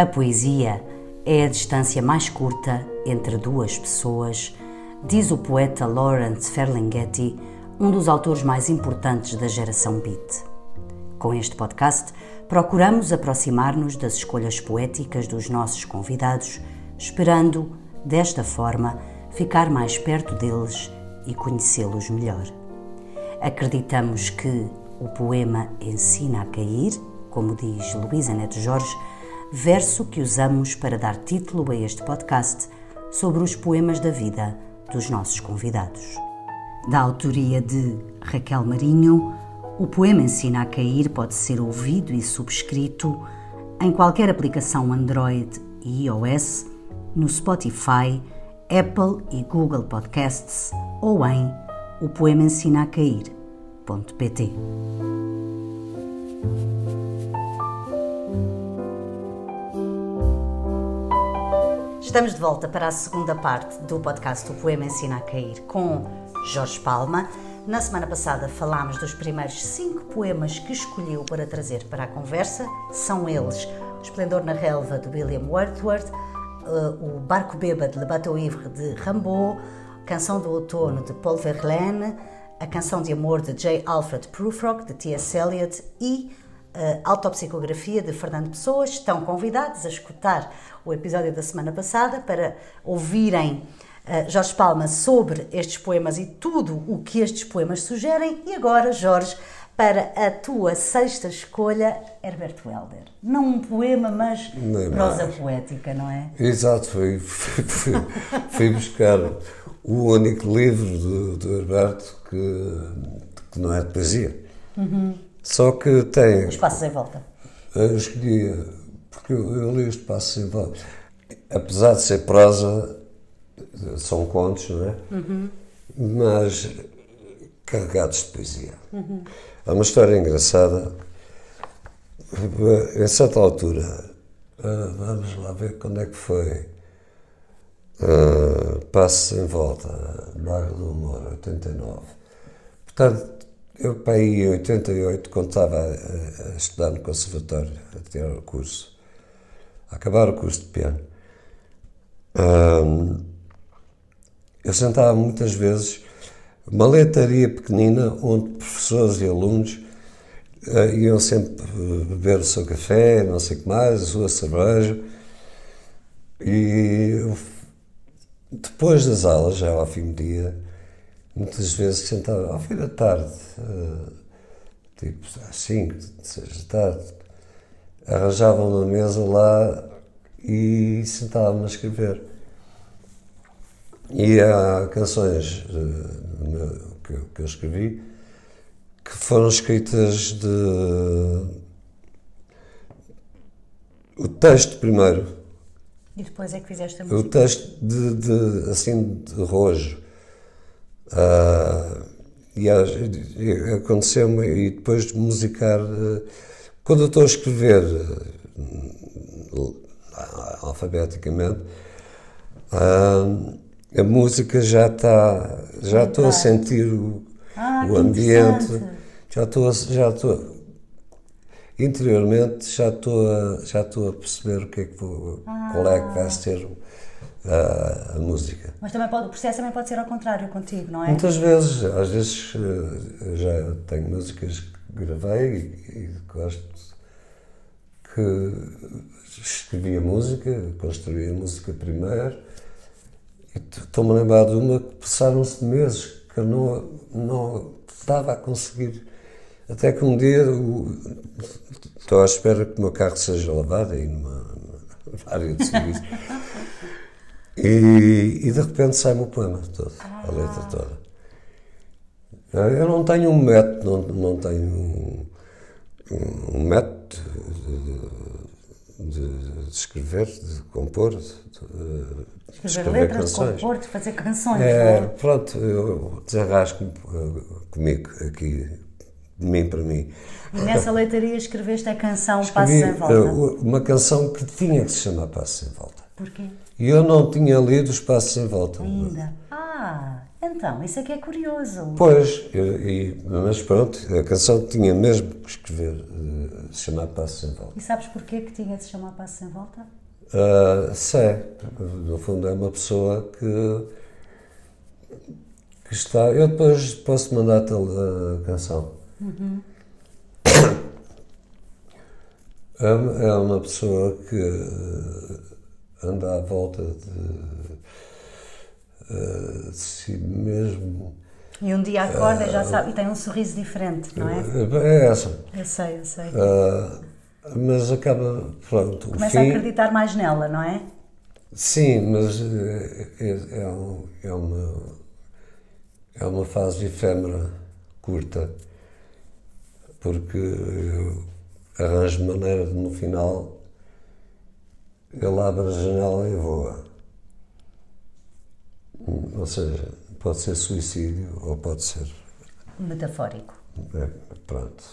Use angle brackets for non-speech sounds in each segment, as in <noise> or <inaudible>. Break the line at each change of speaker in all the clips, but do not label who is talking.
A poesia é a distância mais curta entre duas pessoas, diz o poeta Lawrence Ferlinghetti, um dos autores mais importantes da geração beat. Com este podcast, procuramos aproximar-nos das escolhas poéticas dos nossos convidados, esperando, desta forma, ficar mais perto deles e conhecê-los melhor. Acreditamos que o poema ensina a cair, como diz Luísa Neto Jorge, verso que usamos para dar título a este podcast sobre os poemas da vida dos nossos convidados. Da autoria de Raquel Marinho, o poema Ensina a Cair pode ser ouvido e subscrito em qualquer aplicação Android e iOS, no Spotify, Apple e Google Podcasts ou em o poema ensina a cair.pt. Estamos de volta para a segunda parte do podcast O Poema Ensina a Cair com Jorge Palma. Na semana passada falámos dos primeiros cinco poemas que escolheu para trazer para a conversa. São eles Esplendor na Relva, de William Wordsworth, uh, O Barco Bêbado, Le Bateau Ivre, de Rimbaud, Canção do Outono, de Paul Verlaine, A Canção de Amor, de J. Alfred Prufrock, de T.S. Eliot e a autopsicografia de Fernando Pessoa. Estão convidados a escutar o episódio da semana passada para ouvirem uh, Jorge Palma sobre estes poemas e tudo o que estes poemas sugerem. E agora, Jorge, para a tua sexta escolha, Herbert Welder. Não um poema, mas
Nem
prosa
mais.
poética, não é?
Exato, fui, fui, fui, buscar o único livro do, do Herberto que, que não é de poesia. Ssó que tem.
Os passos em volta.
Eu escolhi, porque eu, eu li os passos em volta. Apesar de ser prosa, são contos, não é? Mas carregados de poesia. Há uma história engraçada. Em certa altura, ah, vamos lá ver quando é que foi. Uh, Passos em volta, Bairro do Humor, 89. Portanto, eu para aí em 88, quando estava a, estudar no conservatório, a tirar o curso, a acabar o curso de piano, eu sentava muitas vezes uma leitaria pequenina onde professores e alunos eh, iam sempre eh, beber o seu café, não sei o que mais, a sua cerveja, e depois das aulas, já ao fim do dia, muitas vezes sentava ao fim da tarde, eh, tipo às 5, 6 da tarde, arranjava uma mesa lá e sentava-me a escrever. E há canções eh, que, eu- escrevi que foram escritas de. O texto primeiro,
E depois é que fizeste a
o
música.
texto de, de- assim de rojo. Ah, e e aconteceu-me, e depois de musicar, eh, quando eu estou a escrever eh, alfabeticamente, ah, a música já está, já estou a sentir o,
Ah,
o ambiente, já estou, a- já estou, interiormente já estou a, já estou a perceber o que é que vou, qual é que vai ser a, a música.
Mas também pode, o processo também pode ser ao contrário contigo, não é?
Muitas vezes, às vezes eh, já tenho músicas que gravei e, e gosto que escrevi a música, construí a música primeiro e estou-me a lembrar de uma que passaram-se meses que eu não, não estava a conseguir. Até que um dia estou à espera que o meu carro seja lavado aí numa, numa área de serviço. <laughs> E, e de repente sai-me o poema todo, a letra toda. Eu não tenho um método, não, não tenho um, um método de, de- de escrever, de compor, de, de
Escrever letras, de compor, de fazer canções,
É, pronto, eu desarrasco-me eh, comigo aqui, de mim para mim.
E nessa leitaria escreveste a canção Passos em Volta.
eh, uma canção que tinha que se chamar Passos em Volta.
Porquê?
E eu não tinha lido os Passos em Volta.
Ainda. Ah, Então, isso é que é curioso.
Pois, e, mas pronto, a canção tinha mesmo que escrever, uh, se chamar Passo Sem Volta.
E sabes porquê que tinha de se chamar Passo Sem Volta?
Uh, sei, no fundo é uma pessoa que, que está. Eu depois posso mandar-te a canção. Uhum. É, é uma pessoa que anda à volta de uh, de si mesmo.
E um dia acorda uh, já sabe, e tem um sorriso diferente, não é?
É essa.
Eu sei, eu sei.
Uh, mas acaba, pronto.
Começa fim, a acreditar mais nela, não é?
Sim, mas é, é, um, é, uma, é uma fase efêmera, curta, porque eu arranjo maneira de, no final, ele abre a janela e voa. Ou seja, pode ser suicídio ou pode ser.
Metafórico.
É, pronto.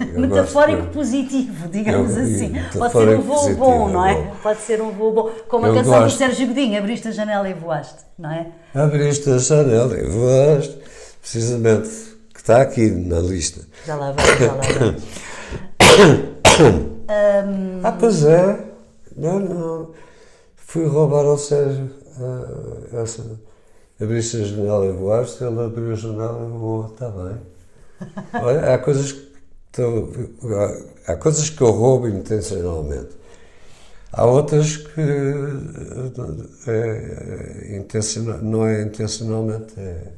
<laughs>
Metafórico positivo, digamos eu, assim. Pode ser um voo positivo, bom, não é? é? Pode ser um voo bom. Como eu a canção gosto. do Sérgio Godinho, abriste a janela e voaste, não é?
Abriste a janela e voaste, precisamente, que está aqui na lista.
Já lá vai, já lá vai. <coughs>
Ah, pois é. Não, não. Fui roubar ao Sérgio essa, abriste a janela e voaste, ele abriu a janela e voou, está bem. <laughs> Olha, há coisas que estão, há, há coisas que eu roubo intencionalmente. Há outras que é, é, intencional, não é intencionalmente, é,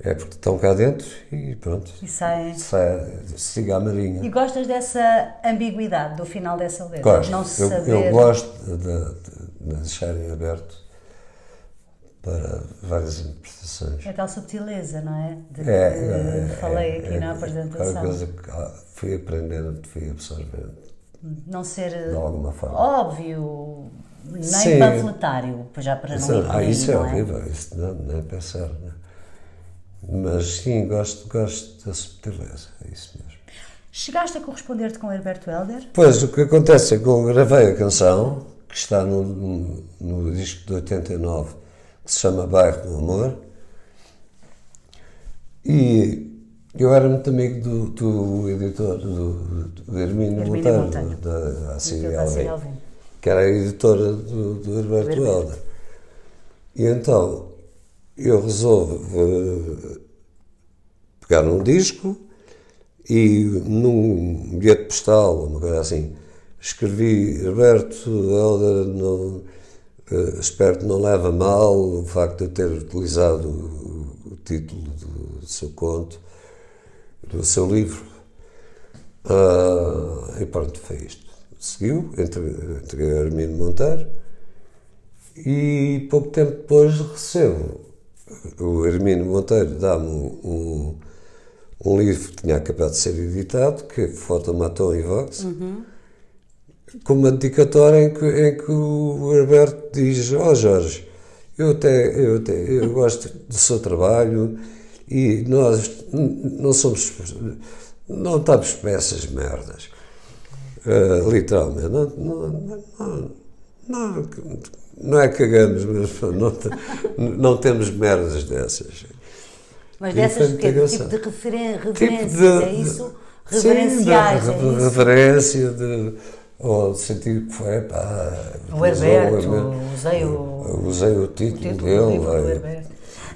é porque estão cá dentro e pronto.
E saem.
Sai, siga a marinha.
E gostas dessa ambiguidade do final dessa letra?
Gosto. Não se eu, saber... eu gosto de, de, de deixarem aberto para várias interpretações.
É tal subtileza, não é?
De que é,
é, falei aqui é, na apresentação.
É coisa que fui aprendendo, fui absorvendo.
Não ser
de alguma forma.
óbvio, nem Sim. panfletário, já para
isso,
não ir
Ah, isso é horrível, isso não, nem pensar. Né? Mas sim, gosto, gosto da subtileza, é isso mesmo.
Chegaste a corresponder-te com Herberto Helder?
Pois, o que acontece é que eu gravei a canção, que está no, no, no disco de 89, que se chama Bairro do Amor. E eu era muito amigo do, do editor, do, do Hermínio Monteiro, da Assíria Alvim, que era a editora do, do Herberto Helder. E então eu resolvo uh, pegar um disco e num bilhete postal, uma coisa assim, escrevi Herberto Helder no Uh, espero que não leve a mal o facto de eu ter utilizado o, título do, do, seu conto, do seu livro. Uh, e pronto, foi isto. Seguiu, entreguei a Armindo Monteiro e pouco tempo depois recebo. O Hermínio Monteiro dá-me um, um, um, livro que tinha acabado de ser editado, que é Fotomaton e Vox. Uhum com uma dedicatória em que, em que o Herberto diz: Ó oh Jorge, eu até, eu até eu gosto do seu trabalho e nós não somos. não estamos peças merdas. Uh, literalmente. Não, não, não, não, não é cagamos, mas não, não temos merdas dessas.
Mas dessas que, tipo de referen tipo de, é isso? Reverenciais, sim, de,
é reverência de ou sentir que foi, pá,
o Herberto, usei o,
usei o título, o título
dele.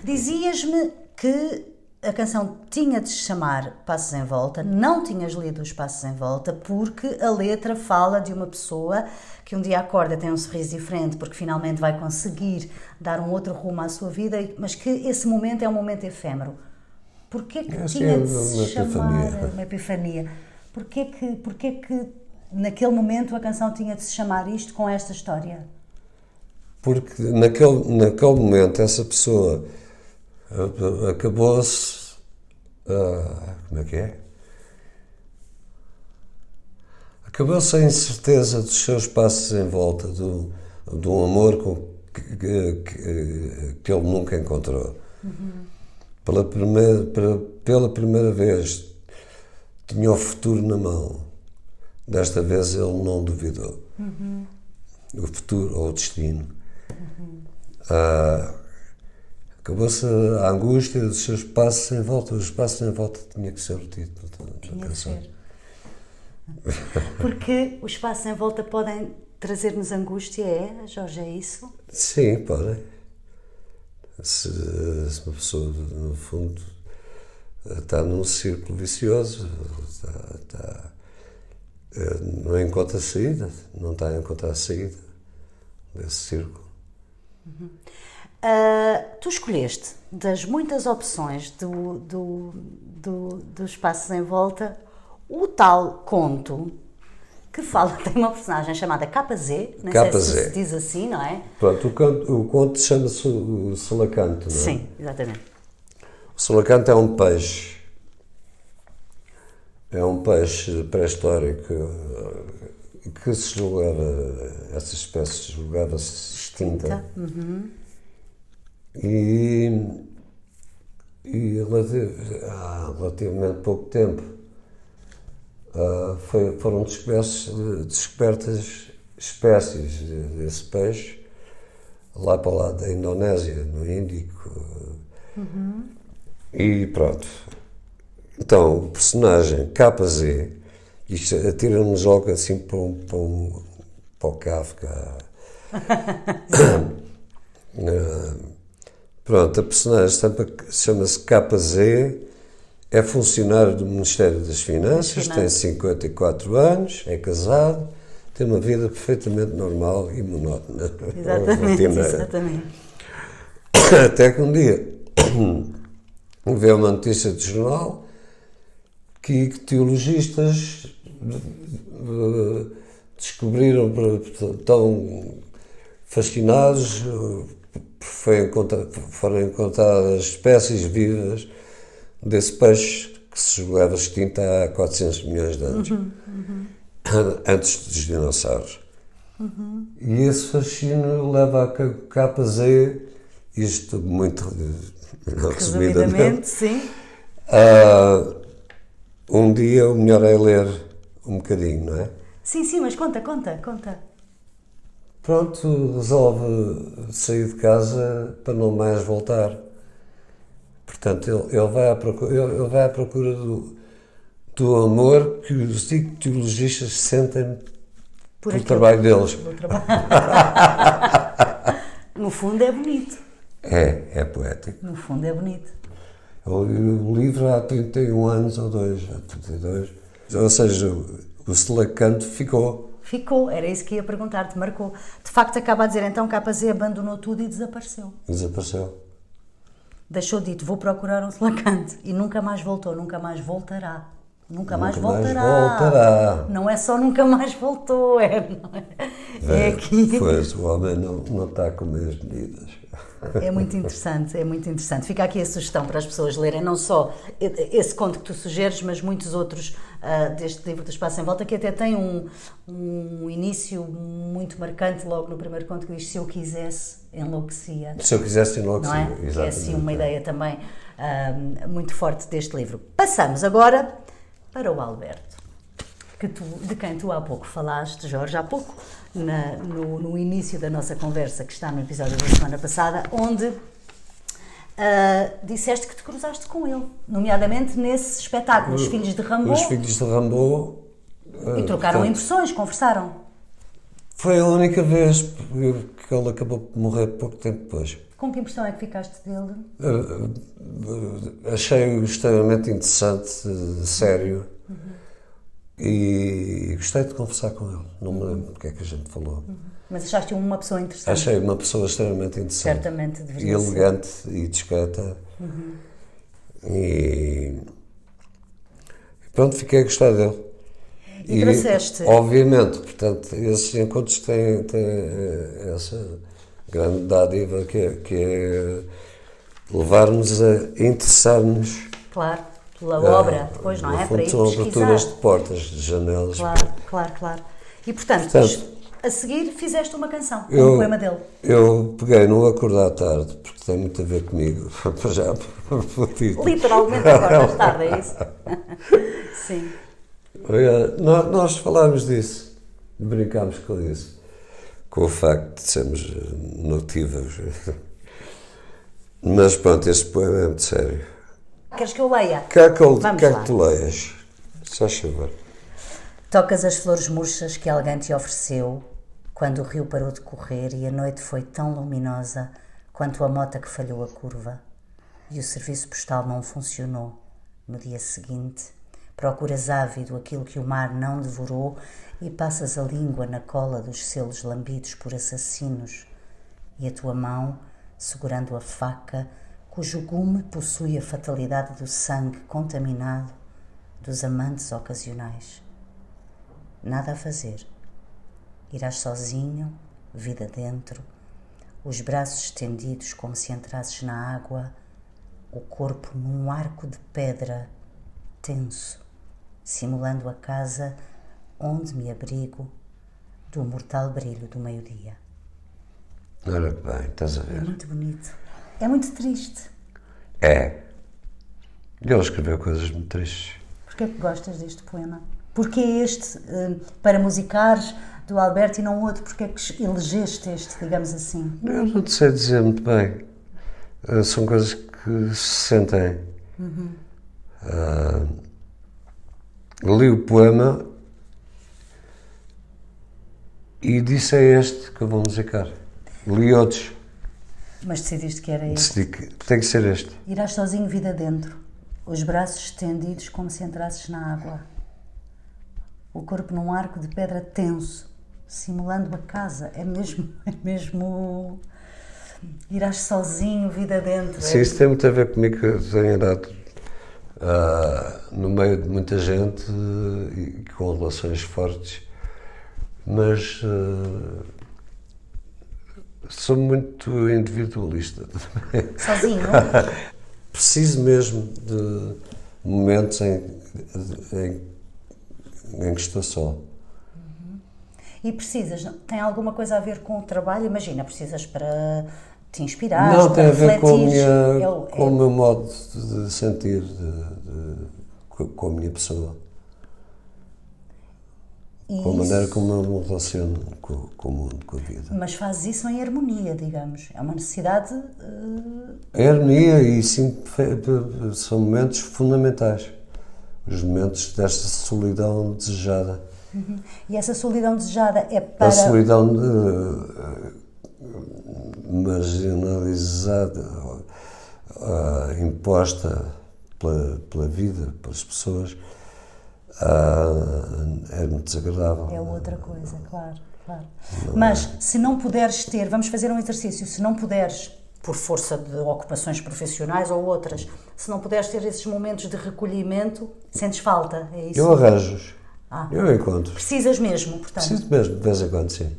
Dizias-me que a canção tinha de se chamar Passos em Volta, não tinhas lido os Passos em Volta, porque a letra fala de uma pessoa que um dia acorda, tem um sorriso diferente, porque finalmente vai conseguir dar um outro rumo à sua vida, mas que esse momento é um momento efêmero. Porquê que tinha de se chamar epifania. uma epifania? Porquê que, porquê que naquele momento a canção tinha de se chamar isto com esta história?
Porque naquele, naquele momento essa pessoa acabou-se. Uh, como é que é? Acabou-se a incerteza dos seus passos em volta do, de um amor com, que, que, que, ele nunca encontrou. Uhum. Pela, primeira, pela, pela primeira vez tinha o futuro na mão Desta vez ele não duvidou. Uhum. O futuro ou o destino. Uhum. Uh, Acabou-se a angústia dos seus passos em volta. Os passos em volta tinha que ser o título da, canção.
Porque os passos em volta podem trazer-nos angústia, é, Jorge, é isso?
Sim, podem. Se, se uma pessoa, no fundo, está num círculo vicioso, está, está, eh, não encontra saída, não está a encontrar saída desse círculo.
Ah, tu escolheste, das muitas opções do, do, do, dos passos em volta, o tal conto que fala, <laughs> tem uma personagem chamada KZ, sei
KZ.
se se diz assim, não é?
Pronto, o, canto, o conto chama-se o Solacanto, não é?
Sim, exatamente.
O Solacanto é um peixe. É um peixe pré-histórico eh, que se julgava, essa espécie julgava-se extinta. E, e relati- há relativamente pouco tempo ah, foi- foram descobertas, descobertas espécies de- desse peixe lá para lado da Indonésia, no Índico. E pronto. Então, o personagem KZ, isto atira-nos logo assim para, um, para, um, para o Kafka. <laughs> <coughs> Ah, pronto, a personagem chama-se KZ, é funcionário do Ministério das Finanças, tem
Finanças.
54 anos, é casado, tem uma vida perfeitamente normal e monótona.
Exatamente, exatamente.
Até que um dia <coughs> vê uma notícia de jornal que teologistas eh, descobriram, estão fascinados, foi encontra- foram encontradas espécies vivas desse peixe que se julgava extinto há 400 milhões de anos, antes dos dinossauros. E esse fascínio leva a que o KZ, isto muito resumidamente,
sim.
ah, um dia o melhor é ler um bocadinho, não é?
Sim, sim, mas conta, conta, conta.
Pronto, resolve sair de casa para não mais voltar. Portanto, ele, ele vai, à procura, ele, ele vai à procura do, do amor que os teologistas sentem
Por
pelo trabalho deles.
Trabalho. <laughs> no fundo é bonito.
É, é poético.
No fundo é bonito.
Eu li o livro há 31 anos ou dois, há 32. Ou seja, o, o Selacanto ficou.
Ficou, era isso que ia perguntar-te, marcou. De facto, acaba a dizer então KZ abandonou tudo e desapareceu.
Desapareceu.
Deixou dito, vou procurar um Slacante e nunca mais voltou, nunca mais voltará. Nunca, mais
Nunca mais
voltará.
voltará.
Não é só nunca mais voltou, é, é? é aqui.
Pois, o homem não, não está com meias medidas.
É muito interessante, é muito interessante. Fica aqui a sugestão para as pessoas lerem não só esse conto que tu sugeres, mas muitos outros ah, deste livro do Espaço em Volta, que até tem um, um início muito marcante logo no primeiro conto que diz se eu quisesse, enlouquecia.
Se eu quisesse
Não é? Que é assim uma ideia também ah, muito forte deste livro. Passamos agora para o Alberto, que tu, de quem tu há pouco falaste, Jorge, há pouco, na- no, no início da nossa conversa, que está no episódio da semana passada, onde ah, disseste que te cruzaste com ele, nomeadamente nesse espetáculo, Os Filhos de Rambo,
Os filhos de Rambo.
e trocaram impressões, conversaram.
Foi a única vez que ele acabou por morrer pouco tempo depois.
Com que impressão é que ficaste dele?
Uh, Achei-o extremamente interessante, uh, sério. E gostei de conversar com ele. Não me lembro do que é que a gente falou.
Mas achaste-o uma pessoa interessante?
Achei uma pessoa extremamente interessante.
Certamente
E
deveria ser.
elegante e discreta. E pronto, fiquei a gostar dele.
E trouxeste-
Obviamente, portanto, esses encontros têm, têm eh, essa grande dádiva que é, que é levar-nos a interessar-nos.
Claro, pela
Ah,
obra, depois, não é?
fundo,
Para ir
são
pesquisar.
aberturas de portas, de janelas.
Claro, claro, claro. E portanto,
Portanto,
a seguir fizeste uma canção,
Eu-
um poema dele.
Eu peguei no Acordar Tarde, porque tem muito a ver comigo, <laughs> para já.
Literalmente acordas tarde, é isso? <laughs> Sim.
Olha, nó- Nós falámos disso, brincámos com isso, com o facto de sermos eh, notívaos. <laughs> Mas pronto, este poema é muito sério.
Queres que eu leia?
Quer que, eu, quer que tu leias? Só favor.
Tocas as flores murchas que alguém te ofereceu quando o rio parou de correr e a noite foi tão luminosa quanto a mota que falhou a curva e o serviço postal não funcionou. No dia seguinte, procuras ávido aquilo que o mar não devorou e passas a língua na cola dos selos lambidos por assassinos e a tua mão, segurando a faca, cujo gume possui a fatalidade do sangue contaminado dos amantes ocasionais. Nada a fazer. Irás sozinho, vida dentro, os braços estendidos como se entrasses na água, o corpo num arco de pedra tenso, simulando a casa onde me abrigo do mortal brilho do meio-dia.
Ora bem, estás a
É
ver?
muito bonito. É muito triste.
É. Ele escreveu coisas muito tristes.
Porquê é que gostas deste poema? Porquê este eh, para musicares do Alberto e não outro? Porquê é que elegeste este, digamos assim?
Eu não te sei dizer muito bem. Ah, São coisas que se sentem. Ah, li o poema e disse é este que eu vou musicar. Li outros.
Mas decidiste que era este.
Decidi que tem que ser este.
Irás sozinho vida dentro, os braços estendidos como se entrasses na água. O corpo num arco de pedra tenso, simulando a casa. É mesmo, <laughs> é mesmo... Irás sozinho vida dentro.
Sim,
é
isso tem muito a ver comigo que eu tenho andado ah, no meio de muita gente e com relações fortes, mas ah, sou muito individualista também. <laughs>
Sozinho? <laughs>
Preciso mesmo de momentos em, em, em que estou só.
E precisas, tem alguma coisa a ver com o trabalho? Imagina, precisas para te inspirar,
Não,
para
tem a ver com, a minha,
É o-
com o
é-
meu modo de, sentir, de- de- com- a minha pessoa.
e
com a
isso-
maneira como eu me relaciono com, com o mundo, com a vida.
Mas fazes isso em harmonia, digamos. É uma necessidade.
A harmonia e sim são momentos fundamentais. Os momentos desta solidão desejada.
E essa solidão desejada é para.
A solidão eh, marginalizada, eh, imposta pela, pela vida, pelas pessoas, ah, é muito desagradável.
É outra coisa, claro, claro. Mas se não puderes ter, vamos fazer um exercício, se não puderes, por força de ocupações profissionais ou outras, se não puderes ter esses momentos de recolhimento, sentes falta, é isso?
Eu arranjo-os.
Ah.
Eu encontro.
Precisas mesmo, portanto.
Preciso mesmo, de vez em quando, sim.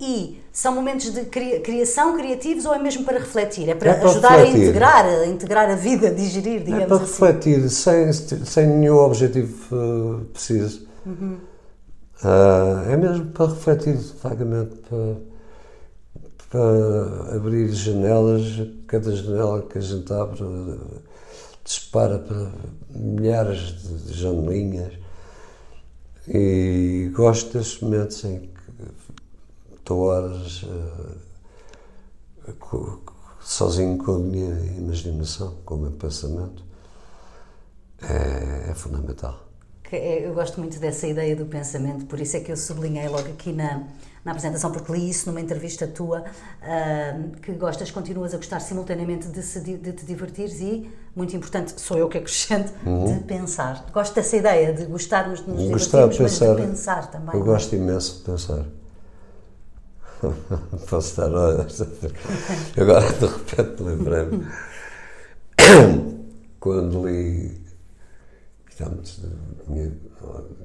E são momentos de cria- criação, criativos, ou é mesmo para refletir? É para,
É para
ajudar a
refletir.
integrar, a integrar a vida, a digerir, digamos
É para
assim.
refletir, sem, sem nenhum objetivo uh, preciso.
Uhum.
Ah, é mesmo para refletir, vagamente, para, para abrir janelas, cada janela que a gente abre uh, dispara para milhares de janelinhas. E gosto destes momentos em que estou horas uh, co- sozinho com a minha imaginação, com o meu pensamento. É, é fundamental.
É- eu gosto muito dessa ideia do pensamento, por isso é que eu sublinhei logo aqui na, na apresentação, porque li isso numa entrevista tua, ah, que gostas, continuas a gostar simultaneamente de, se de te divertires e, muito importante, sou eu que acrescento, de pensar. Gosto dessa ideia de gostarmos de nos
Uhum. Gostar de
divertirmos,
pensar.
mas de pensar também.
Eu gosto imenso de pensar. <laughs> Posso estar horas. <laughs> Agora, de repente, lembrei-me. <coughs> Quando li. Estamos, tinha,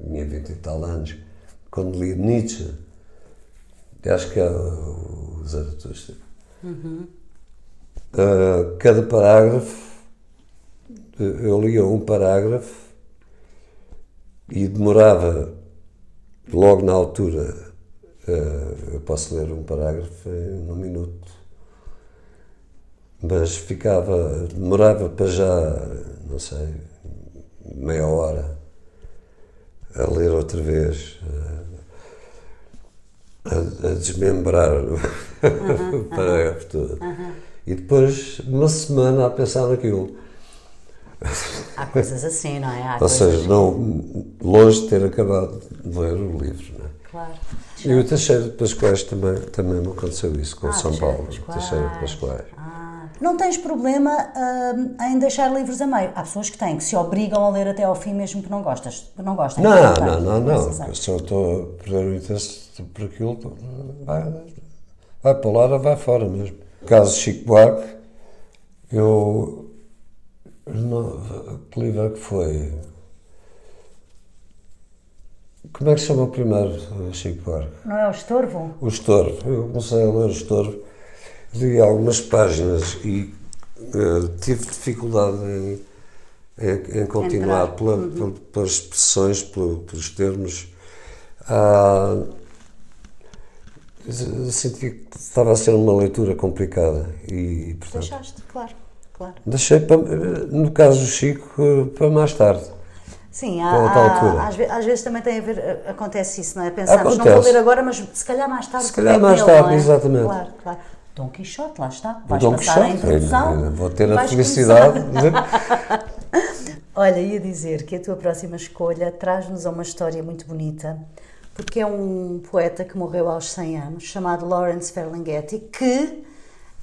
tinha 20 e tal anos. Quando li Nietzsche, acho que é o Zaratustra. Ah, cada parágrafo, eu lia um parágrafo e demorava logo na altura, eh, eu posso ler um parágrafo em um minuto, mas ficava, demorava para já, não sei, meia hora a ler outra vez, eh, a, a desmembrar o, <laughs> o parágrafo todo. E depois, uma semana a pensar naquilo.
Há coisas assim, não é? Há
Ou seja, não, longe de ter acabado de ler o livro. Não é?
Claro.
E o Teixeira de Pascoais também, também me aconteceu isso com
Ah,
São Paulo. Teixeira de Pascoais.
Ah, não tens problema hum, em deixar livros a meio. Há pessoas que têm, que se obrigam a ler até ao fim mesmo que não gostas, que não gostem.
Não,
tem.
não, não, não.
Exato.
Eu estou a perder o interesse por aquilo. Vai, vai para lá, vai fora mesmo. No caso de Chico Buarque, eu. Não, que livro é que foi? Como é que se chama o primeiro Chico Buarque?
Não é o estorvo?
O Estorvo. Eu comecei a ler o Estorvo, li algumas páginas e eh, tive dificuldade em, em, em continuar pela, pel- pelas expressões, pelo- pelos termos. Ah, senti que estava a ser uma leitura complicada e, portanto,
Deixaste, claro, claro.
deixei, para, no caso do Chico, para mais tarde.
Sim, há,
outra
há-
altura.
às, ve- às vezes também tem a ver, eh, acontece isso, não é? Pensamos, não vou
Acontece.
ler agora, mas se calhar mais tarde.
Se calhar
pego
mais tarde,
é?
exatamente.
Claro, claro. Dom Quixote, lá está.
O
Vais
Dom
passar a
Quixote,
introdução.
ainda vou ter a felicidade <laughs> de
Olha, ia dizer que a tua próxima escolha traz-nos a uma história muito bonita, porque é um poeta que morreu aos 100 anos, chamado Lawrence Ferlinghetti, que,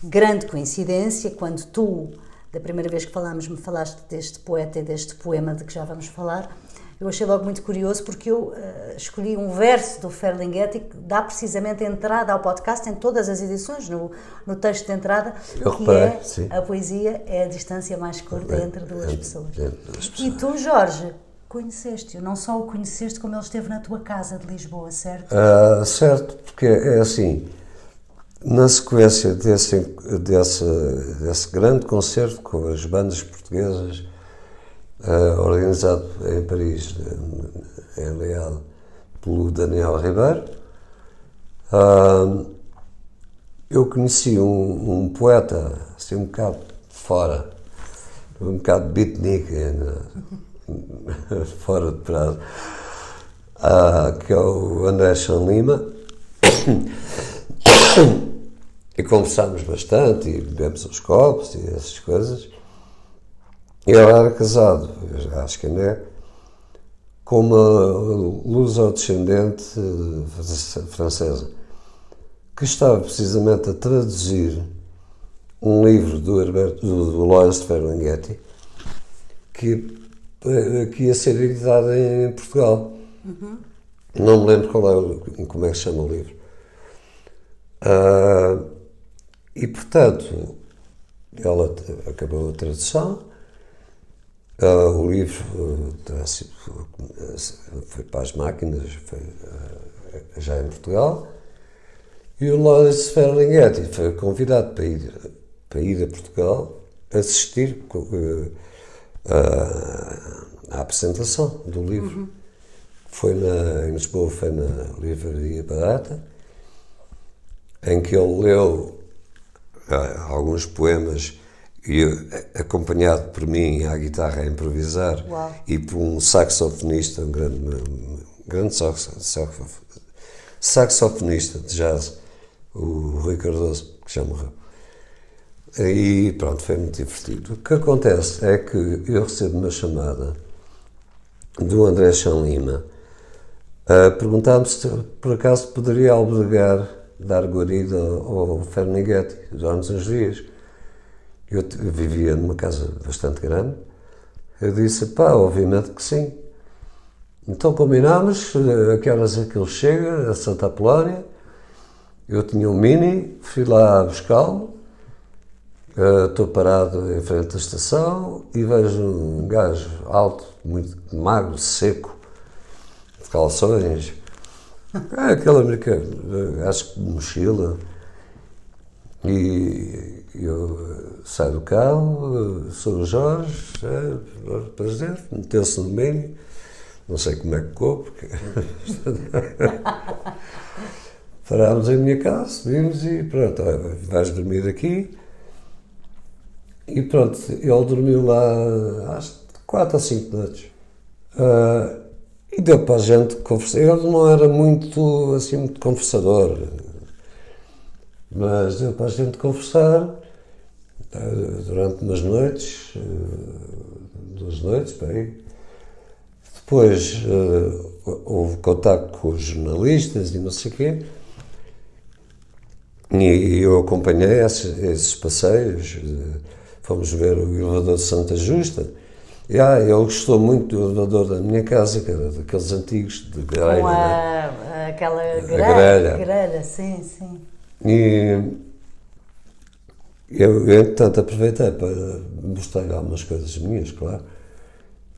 grande coincidência, quando tu, da primeira vez que falámos, me falaste deste poeta e deste poema de que já vamos falar, eu achei logo muito curioso porque eu eh, escolhi um verso do Ferlinghetti que dá precisamente entrada ao podcast em todas as edições, no, no texto de entrada,
Eu
que
reparei,
é
sim.
a poesia é a distância mais curta entre duas
entre-
pessoas.
entre duas
E
pessoas.
tu, Jorge, conheceste-o, não só o conheceste como ele esteve na tua casa de Lisboa, certo?
Ah, certo, porque é assim, na sequência desse, desse, desse grande concerto com as bandas portuguesas, ah, organizado em Paris, em em Leal, pelo Daniel Ribeiro, ah, eu conheci um, um poeta, assim, um bocado fora, um bocado beatnik, eh, <laughs> fora de prazo, ah, que é o André Chan Lima. <coughs> E conversámos bastante e bebemos uns copos e essas coisas. Ele era casado, acho que ainda é, com uma luso-descendente eh, francesa, que estava precisamente a traduzir um livro do, Herberto, do, do Lawrence Ferlinghetti que, eh, que ia ser editado em Portugal. Não me lembro qual é, como é que chama o livro. Ah, e, portanto, ela acabou a tradução, ah, o livro ah, terá sido- foi para as máquinas, foi ah, já em Portugal, e o Lawrence Ferlinghetti foi convidado para ir, para ir a Portugal assistir à- apresentação do livro. Foi na, em Lisboa, foi na Livraria Barata, em que ele leu ah, alguns poemas e a- acompanhado por mim à guitarra a improvisar
Uau.
e por um saxofonista, um grande, um grande sax- sax- saxofonista de jazz, o Rui Cardoso, que já morreu. E pronto, foi muito divertido. O que acontece é que eu recebo uma chamada do André Chan Lima a perguntar-me se por acaso poderia albergar, dar guarida ao Ferlinghetti durante uns dias. Eu vivia numa casa bastante grande. Eu disse, pá, obviamente que sim. Então combinámos eh, a que horas é que ele chega a Santa Apolónia. Eu tinha um mini, fui lá buscá-lo. Eh, Estou parado em frente à estação e vejo um gajo alto, muito magro, seco, de calções. É aquele americano, eh, acho que mochila. E eu eh, saio do carro, eh, sou o Jorge, é, prazer, meteu-se no mini, não sei como é que ficou, porque. <laughs> Parámos em minha casa, subimos e pronto, vais dormir aqui. E pronto, ele dormiu lá às quatro ou cinco noites. Ah, e deu para a gente conversar. Ele não era muito, assim, muito conversador, mas deu para a gente conversar durante umas noites, eh, duas noites, bem. Depois houve contato com os jornalistas e não sei o quê. E eu acompanhei esses, esses passeios. Fomos ver o elevador de Santa Justa. E, ah, ele gostou muito do elevador da minha casa, que era daqueles antigos de grelha.
Com a,
né?
aquela grelha, grelha. sim, sim.
E eu, eu, entretanto, aproveitei para mostrar-lhe algumas coisas minhas, claro,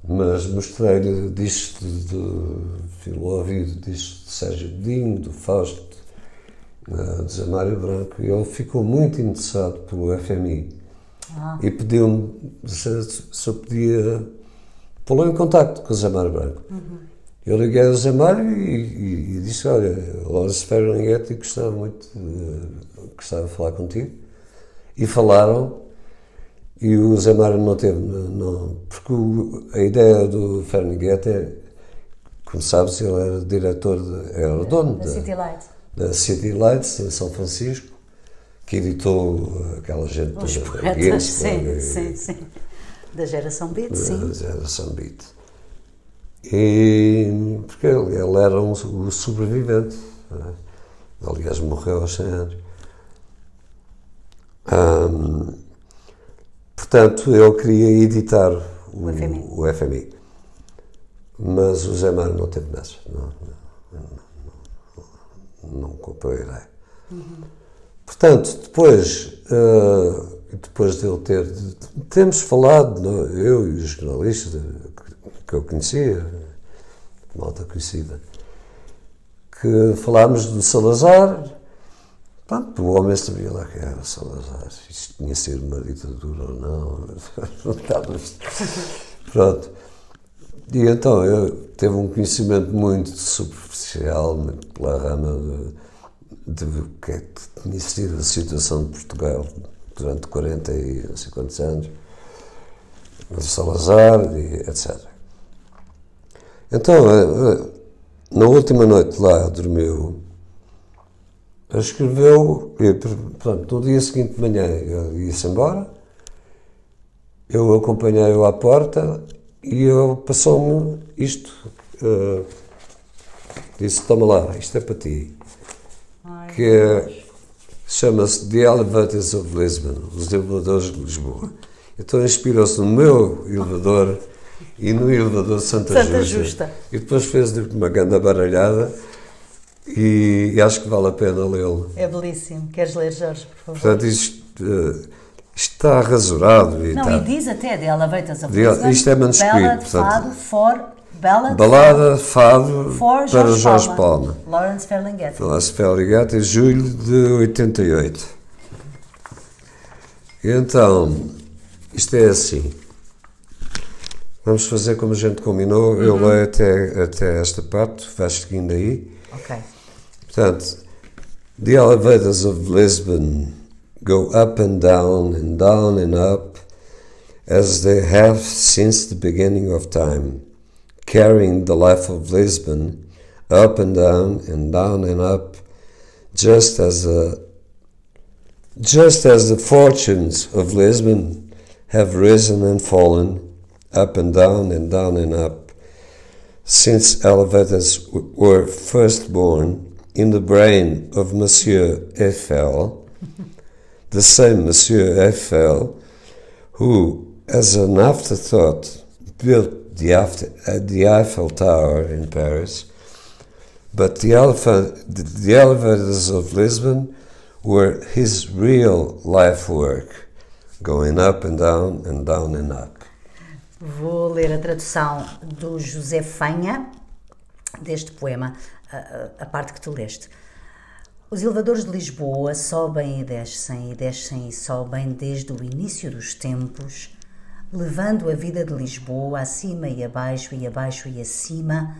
mas mostrei-lhe discos de, de ouvido discos de Sérgio Godinho, do Fausto, uh, de Zé Mário Branco, e ele ficou muito interessado pelo FMI. Ah. E pediu-me se, se, eu podia pô-lo em contacto com o Zé Mário Branco. Uhum. Eu liguei ao Zé Mário e, e, e disse, olha, Lawrence Ferlinghetti gostava muito, uh, gostava de falar contigo e falaram e o Zé Mário não teve, não, porque o, a ideia do Fermiguete é, como sabes, ele era diretor, de, era o dono
da, da, City Lights.
da City Lights em São Francisco, que editou aquela gente
Os toda, poetas, <laughs> sim, e, sim, sim, da geração Beat, sim.
Da geração Beat. E, porque ele, ele era um, o sobrevivente, é? aliás morreu aos 100 anos. Portanto, eu queria editar o, o, FMI. o FMI. Mas o Zé Mário não teve nessa. Não, não, não, não comprou a ideia. Uhum. Portanto, depois, uh, depois de ele ter. Temos falado, eu e os jornalistas que eu conhecia, malta conhecida, que falámos do Salazar Pronto, o homem sabia lá que era Salazar, isto tinha sido uma ditadura ou não, <laughs> pronto. E então eu teve um conhecimento muito superficial, muito pela rama de, de que é que tinha sido a situação de Portugal durante 40 e não sei quantos anos, de Salazar, e etc. Então, eh, eh, na última noite lá dormiu escreveu, portanto, no dia seguinte de manhã ele ia-se embora, eu acompanhei-o à porta e ele passou-me isto. Uh, disse: Toma lá, isto é para ti. Ai, que é, chama-se The Elevators of Lisbon, os elevadores de Lisboa. Então inspirou-se no meu elevador e no elevador Santa, Santa Justa. Justa. E depois fez uma grande baralhada e, e, acho que vale a pena lê-lo.
É belíssimo. Queres ler, Jorge, por favor?
Portanto, isto, uh, está rasurado.
E Não,
está,
e diz até de Elevators of
Lisbon. Isto é manuscrito.
Ballad, portanto, fado, for, ballad,
balada, fado,
for
para Jorge Palma.
Lawrence Ferlinghetti.
Lawrence Ferlinghetti, julho de 88. Então, isto é assim. Vamos fazer como a gente combinou. Uhum. Eu leio até, até esta parte, vais seguindo aí.
Ok.
Portanto, the elevators of Lisbon go up and down and down and up as they have since the beginning of time, carrying the life of Lisbon up and down and down and up, just as a, just as the fortunes of Lisbon have risen and fallen up and down and down and up since elevators were first born in the brain of Monsieur Eiffel, the same Monsieur Eiffel who, as an afterthought, built the, after, uh, the Eiffel Tower in Paris, but the, elephant, the elevators of Lisbon were his real life work, going up and down and down and up.
Vou ler a tradução do José Fanha deste poema a, a parte que tu leste. Os elevadores de Lisboa sobem e descem, e descem e sobem desde o início dos tempos, levando a vida de Lisboa acima e abaixo e abaixo e acima,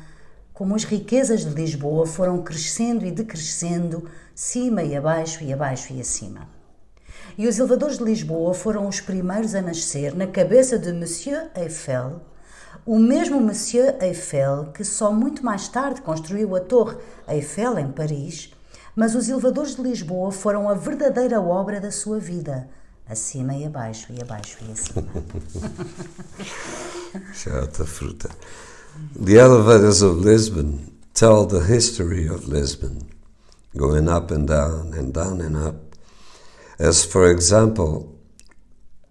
como as riquezas de Lisboa foram crescendo e decrescendo, cima e abaixo e abaixo e acima. E os elevadores de Lisboa foram os primeiros a nascer na cabeça de Monsieur Eiffel, o mesmo Monsieur Eiffel que só muito mais tarde construiu a Torre Eiffel em Paris, mas os elevadores de Lisboa foram a verdadeira obra da sua vida, acima e abaixo, e abaixo e acima. <laughs>
Chata fruta. The elevators of Lisbon tell the history of Lisbon, going up and down and down and up. As for example,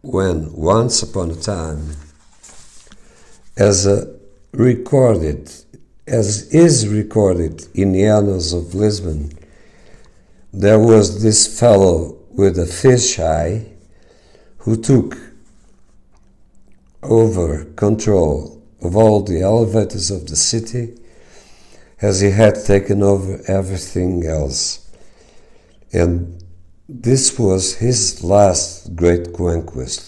when once upon a time, as recorded, as is recorded in the annals of Lisbon, there was this fellow with a fish eye who took over control of all the elevators of the city as he had taken over everything else. And this was his last great conquest.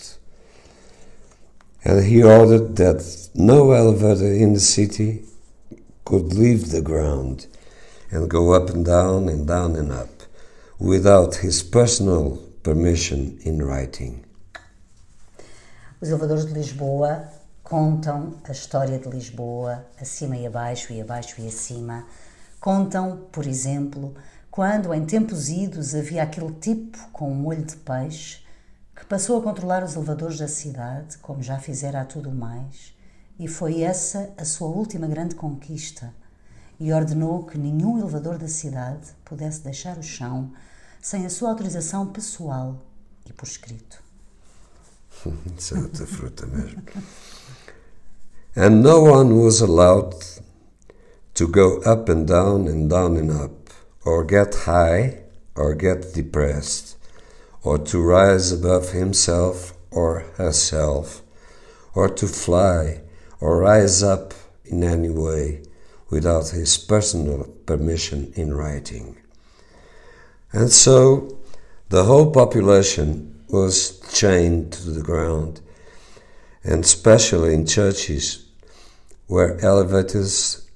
And he ordered that no elevator in the city could leave the ground and go up and down and down and up without his personal permission in writing.
Os elevadores de Lisboa contam a história de Lisboa, acima e abaixo e abaixo e acima. Contam, por exemplo, quando em tempos idos havia aquele tipo com um olho de peixe passou a controlar os elevadores da cidade, como já fizera a tudo mais, e foi essa a sua última grande conquista, e ordenou que nenhum elevador da cidade pudesse deixar o chão sem a sua autorização pessoal e por escrito. <laughs>
Isso é fruta mesmo. And no one was allowed to go up and down and down and up, or get high, or get depressed, or to rise above himself or herself, or to fly, or rise up in any way without his personal permission in writing. And so the whole population was chained to the ground, and especially in churches where elevators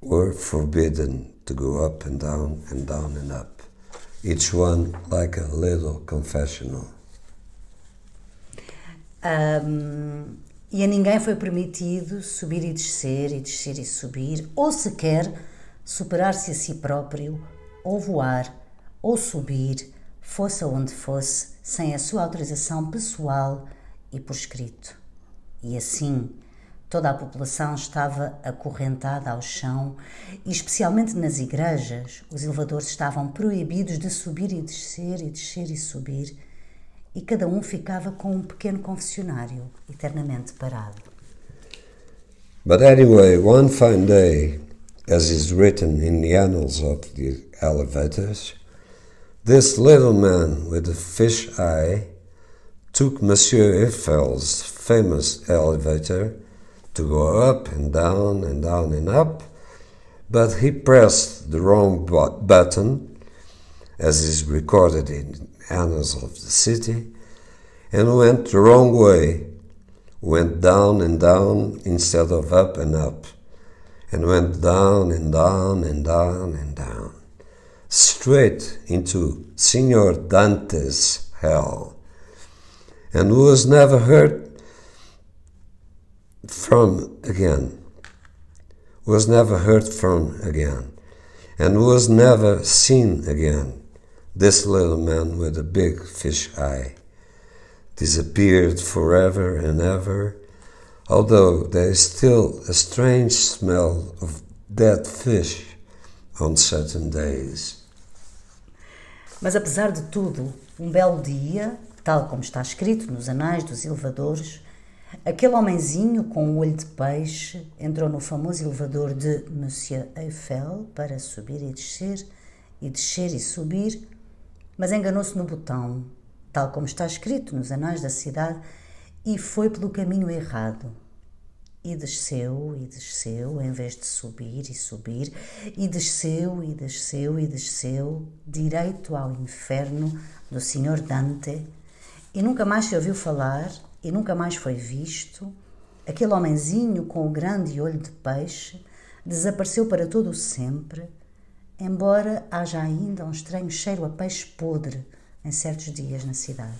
were forbidden to go up and down and down and up, each one like a little confessional.
Um, e a ninguém foi permitido subir e descer, e descer e subir, ou sequer superar-se a si próprio, ou voar, ou subir, fosse aonde fosse, sem a sua autorização pessoal e por escrito. E assim, toda a população estava acorrentada ao chão e, especialmente nas igrejas, os elevadores estavam proibidos de subir e descer e descer e subir, e cada um ficava com um pequeno confessionário eternamente parado.
But anyway, one fine day, as is written in the annals of the elevators, this little man with a fish eye took Monsieur Eiffel's famous elevator to go up and down and down and up, but he pressed the wrong button, as is recorded in annals of the city, and went the wrong way, went down and down instead of up and up, and went down and down and down and down, straight into Signor Dante's hell, and was never heard from again, was never heard from again, and was never seen again this little man with a big fish eye disappeared forever and ever, although there is still a strange smell of dead fish on certain days.
Mas apesar de tudo, um belo dia, tal como está escrito nos anais dos elevadores, aquele homenzinho com o olho de peixe entrou no famoso elevador de Monsieur Eiffel para subir e descer, e descer e subir, mas enganou-se no botão, tal como está escrito nos anais da cidade, e foi pelo caminho errado. E desceu e desceu, em vez de subir e subir, e desceu e desceu e desceu, direito ao inferno do Senhor Dante, e nunca mais se ouviu falar, e nunca mais foi visto. Aquele homenzinho com o grande olho de peixe desapareceu para todo o sempre embora haja ainda um estranho cheiro a peixe podre em certos dias na cidade.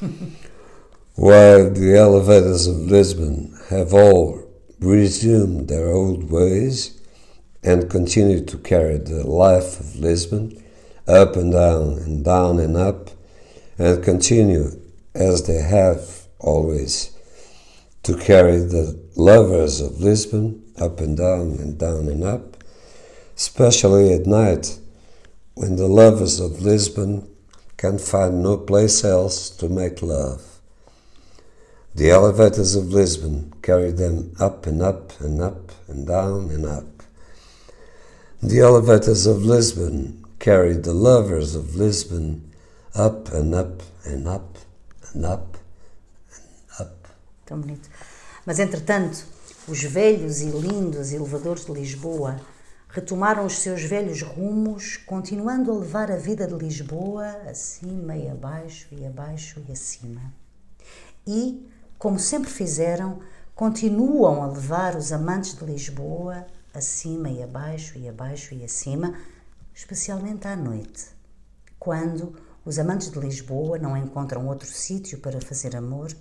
<laughs>
While the elevators of Lisbon have all resumed their old ways and continue to carry the life of Lisbon up and down and down and up, and continue as they have always to carry the lovers of Lisbon up and down and down and up, especially at night when the lovers of Lisbon can find no place else to make love. The elevators of Lisbon carry them up and up and up and down and up. The elevators of Lisbon carry the lovers of Lisbon up and up and up and up and up.
Tão bonito. Mas entretanto, os velhos e lindos elevadores de Lisboa retomaram os seus velhos rumos, continuando a levar a vida de Lisboa acima e abaixo e abaixo e acima. E, como sempre fizeram, continuam a levar os amantes de Lisboa acima e abaixo e abaixo e acima, especialmente à noite, quando os amantes de Lisboa não encontram outro sítio para fazer amor.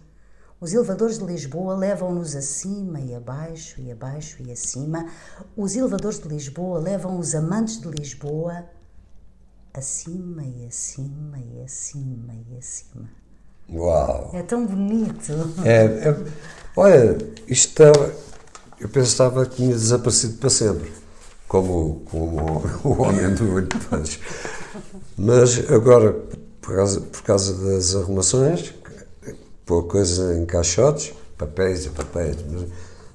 Os elevadores de Lisboa levam-nos acima e abaixo e abaixo e acima. Os elevadores de Lisboa levam os amantes de Lisboa acima e acima e acima e acima.
Uau!
É tão bonito.
É, é, olha, isto estava, eu pensava que tinha desaparecido para sempre, como, como o homem do olho de. Mas agora, por causa, por causa das arrumações, pôr coisas em caixotes, papéis e papéis,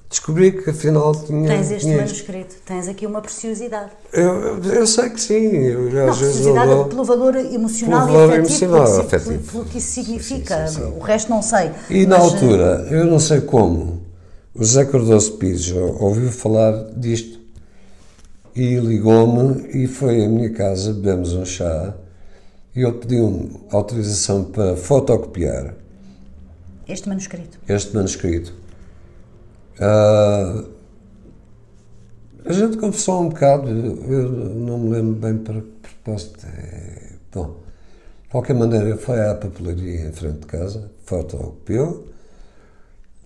descobri que afinal tinha.
Tens este
tinha
manuscrito, tens aqui uma preciosidade.
Eu, eu sei que sim, eu,
Não,
às vezes
preciosidade
não dou-
pelo valor emocional
Pelo valor
e afetivo,
emocional,
pelo, que-
afetivo.
pelo que isso significa.
Sim, sim, sim.
O resto não sei.
E na
Mas, eh,
altura, eu não sei como, o José Cardoso Pires ouviu falar disto e ligou-me e foi à minha casa, bebemos um chá e ele pediu-me autorização para fotocopiar
Este manuscrito.
este manuscrito. Ah, a gente conversou um bocado, eu não me lembro bem para que propósito. É, bom, de qualquer maneira, foi à papelaria em frente de casa, fotocopiou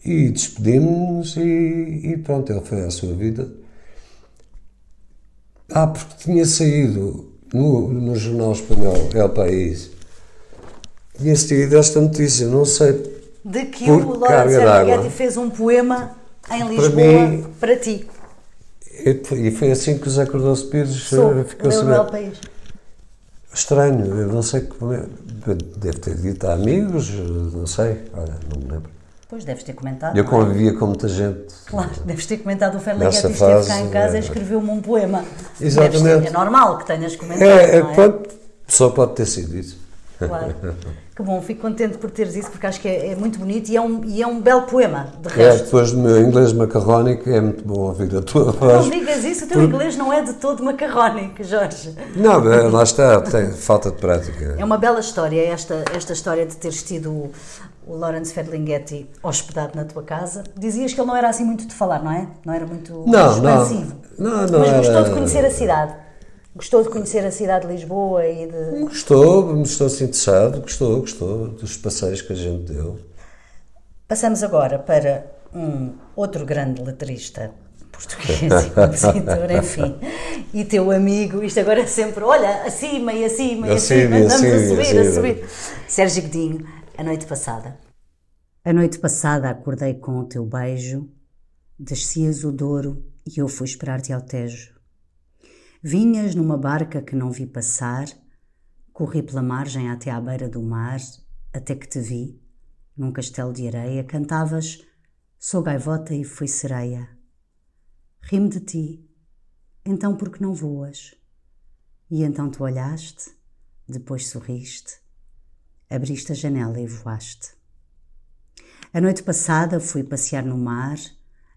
e despedimos-nos e, e pronto, ele foi à sua vida. Ah, porque tinha saído no, no jornal espanhol El País, tinha saído esta notícia, não sei
De que o Lawrence
d'água.
Ferlinghetti fez um poema em
Para
Lisboa para,
mim-
ti.
E foi assim que o Zé Cardoso Pires
Sou,
eh, ficou saber.
País.
Estranho, eu não sei como é. Deve ter dito a amigos, não sei, olha, não me lembro.
Pois deves ter comentado.
Eu
não é?
convivia com muita gente.
Claro, deves ter comentado o
Nessa
esteve cá
fase,
em casa e
é.
escreveu-me um poema.
Exatamente.
Ter- é normal que tenhas comentado.
É, é,
não é?
pode, só pode ter sido isso.
Claro. <laughs> Que bom, fico contente por teres isso, porque acho que é, é muito bonito e é, um, e é um belo poema, de
É,
resto.
depois do meu inglês macarrónico, é muito bom ouvir a tua
Não
voz.
digas isso, o teu inglês não é de todo macarrónico, Jorge.
Não, mas lá está, tem falta de prática.
É uma bela história esta, esta história de teres tido o, Lawrence Ferlinghetti hospedado na tua casa. Dizias que ele não era assim muito de falar, não é? Não era muito
Não, não.
expansivo.
Não, não
Mas gostou
era-
de conhecer a cidade. Gostou de conhecer a cidade de Lisboa e de.
Gostou, me estou-se interessado, gostou, gostou dos passeios que a gente deu.
Passamos agora para um outro grande letrista português e compositor, enfim, e teu amigo, isto agora é sempre, olha, acima e acima e
Acima
acima, andamos a subir, a subir. Sérgio Godinho, a noite passada. A noite passada acordei com o teu beijo, descias o Douro e eu fui esperar-te ao Tejo. Vinhas numa barca que não vi passar, corri pela margem até à beira do mar, até que te vi, num castelo de areia, cantavas Sou gaivota e fui sereia. Ri-me de ti, então por que não voas? E então tu olhaste, depois sorriste, abriste a janela e voaste. A noite passada fui passear no mar,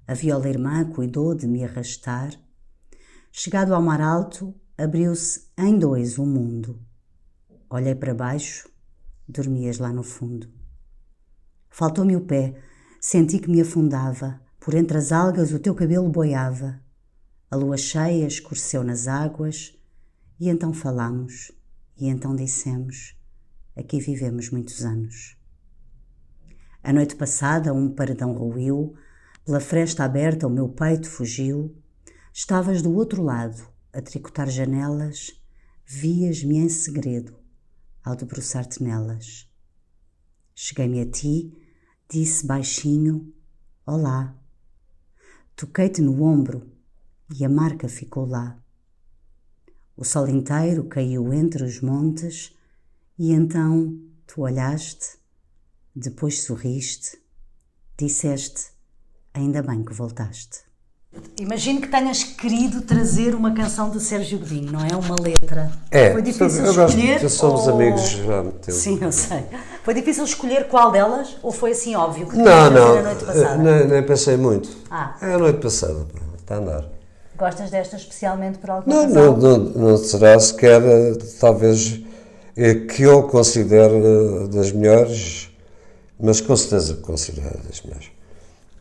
a viola irmã cuidou de me arrastar. Chegado ao mar alto, abriu-se em dois o mundo. Olhei para baixo, dormias lá no fundo. Faltou-me o pé, senti que me afundava, por entre as algas o teu cabelo boiava. A lua cheia escureceu nas águas, e então falamos, e então dissemos: Aqui vivemos muitos anos. A noite passada um paredão ruiu, pela fresta aberta o meu peito fugiu. Estavas do outro lado, a tricotar janelas, vias-me em segredo, ao debruçar-te nelas. Cheguei-me a ti, disse baixinho: Olá. Toquei-te no ombro e a marca ficou lá. O sol inteiro caiu entre os montes e então tu olhaste, depois sorriste, disseste: Ainda bem que voltaste. Imagino que tenhas querido trazer uma canção do Sérgio Godinho, não é? Uma letra.
É,
Foi difícil
eu gosto,
escolher.
já somos
ou-
amigos já há muito tempo.
Sim, eu sei. Foi difícil escolher qual delas ou foi assim óbvio que
Não,
de
não,
a noite passada?
nem, nem pensei muito.
Ah.
É a noite passada, está a andar.
Gostas desta especialmente por alguma
Não,
razão?
não, não, não será sequer, eh, talvez, eh, que eu considere eh, das melhores, mas com certeza considero das melhores.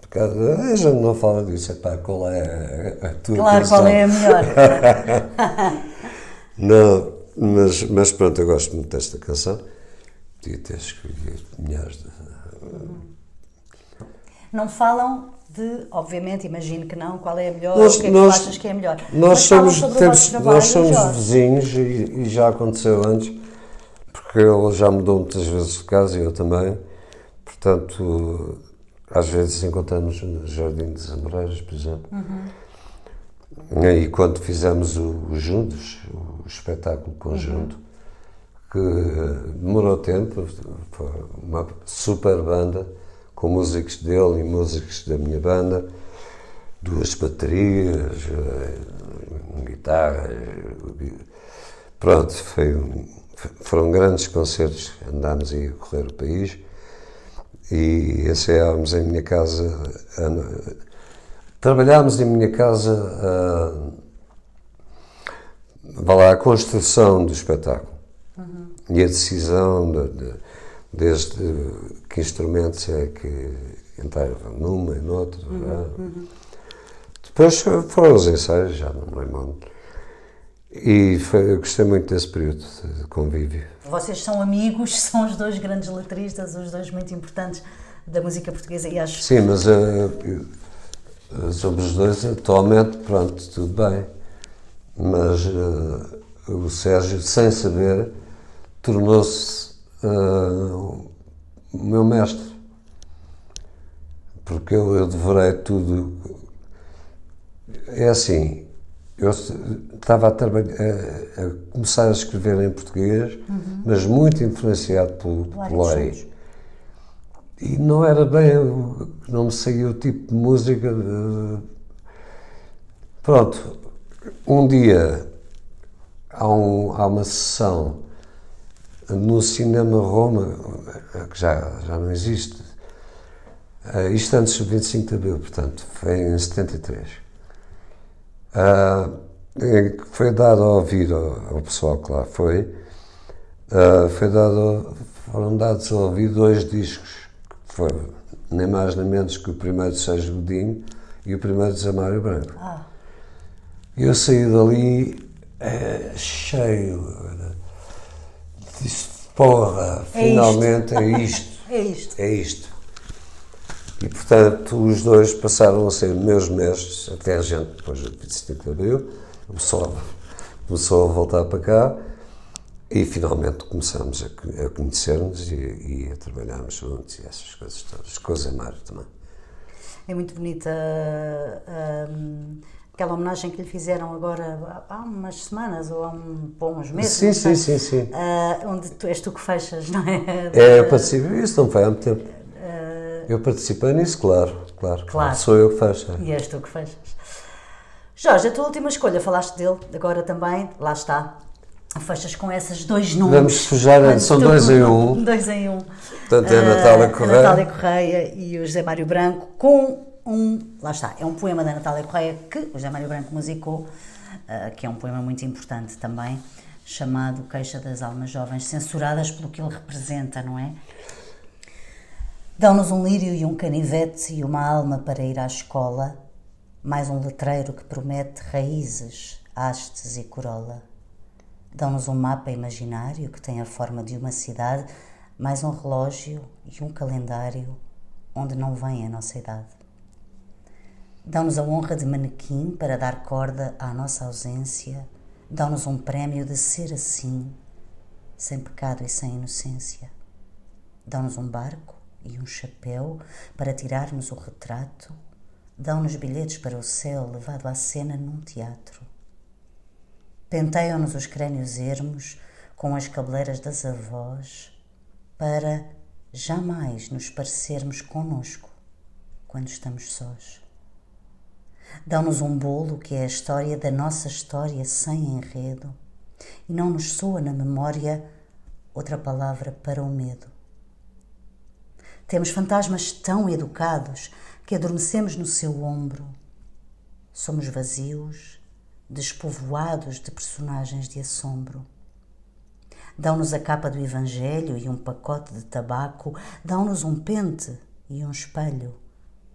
Porque eh, a gente não fala disso, epá, qual é a, tua
Claro, qual é a melhor? <laughs>
Não, mas, mas pronto, eu gosto muito desta canção. Podia ter escolhido milhares de.
não falam de, obviamente, imagino que não, qual é a melhor,
Nós-
o que é que
nós-
achas que é a melhor.
Nós
Mas
somos, temos, nós somos vizinhos e, e já aconteceu antes, porque ele já mudou muitas vezes de casa e eu também. Portanto, às vezes encontramos no Jardim dos Amoreiros, por exemplo. E quando fizemos o, o Juntos, o espetáculo conjunto, que eh, demorou tempo, foi uma super banda, com músicos dele e músicos da minha banda, duas baterias, eh, guitarras. eh, Pronto, foi um- foram grandes concertos, andámos aí a correr o país e ensaiávamos em minha casa. Trabalhámos em minha casa vá lá, a construção do espetáculo e a decisão de, de- desde que instrumentos é que entravam numa e noutra. ah. Depois foram os ensaios, já não me lembro. E foi, eu gostei muito desse período de convívio.
Vocês são amigos, <laughs> são os dois grandes letristas, os dois muito importantes da música portuguesa e acho
Sim, mas eu- somos os dois atualmente, pronto, tudo bem. Mas eh, o Sérgio, sem saber, tornou-se eh, o meu mestre. Porque eu, eu devorei tudo. É assim, eu estava a, a, a começar a escrever em português, mas muito influenciado pelo.
Santos.
E não era bem, não me seguia o tipo de música. de- Pronto, um dia há, um- há uma sessão no Cinema Roma, que já, já não existe, eh, isto antes do 25 de Abril, portanto, foi em 73. Ah, que foi dado a ouvir ao, pessoal que lá foi, ah, foi dado, foram dados a ouvir dois discos, que foram nem mais nem menos que o primeiro de Sérgio Godinho e o primeiro de Zé Mário Branco.
Ah.
E eu saí dali eh, cheio, disse, porra,
É
finalmente é <laughs> isto,
é isto.
é isto. E portanto os dois passaram a ser meus mestres, até a gente depois do 25 de Abril, pessoal começou a voltar para cá e finalmente começamos a, a conhecer-nos e, e a trabalharmos juntos e essas coisas todas, Zé Mário também.
É muito bonita hum, aquela homenagem que lhe fizeram agora há umas semanas ou há um, uns meses.
Sim, sim, sim, sim.
Ah, onde tu, és tu que fechas, não é?
É, participei, isso não foi há muito tempo. Eu participei nisso, claro, claro.
Claro.
Sou eu que faço. é.
E és tu que fechas. Jorge, a tua última escolha, falaste dele, agora também, lá está. Fechas com esses dois nomes.
Vamos sujar, são dois em um. <laughs>
Dois em um.
Portanto, é a
Ah,
Natália Correia.
A Natália Correia e o José Mário Branco, com um. Lá está, é um poema da Natália Correia que o José Mário Branco musicou, ah, que é um poema muito importante também, chamado Queixa das Almas Jovens, censuradas pelo que ele representa, não é? Dão-nos um lírio e um canivete e uma alma para ir à escola, mais um letreiro que promete raízes, hastes e corola. Dão-nos um mapa imaginário que tem a forma de uma cidade, mais um relógio e um calendário onde não vem a nossa idade. Dão-nos a honra de manequim para dar corda à nossa ausência, dão-nos um prémio de ser assim, sem pecado e sem inocência. Dão-nos um barco e um chapéu para tirarmos o retrato. Dão-nos bilhetes para o céu levado à cena num teatro. Penteiam-nos os crânios ermos com as cabeleiras das avós para jamais nos parecermos conosco quando estamos sós. Dão-nos um bolo que é a história da nossa história sem enredo e não nos soa na memória outra palavra para o medo. Temos fantasmas tão educados que adormecemos no seu ombro. Somos vazios, despovoados de personagens de assombro. Dão-nos a capa do Evangelho e um pacote de tabaco, dão-nos um pente e um espelho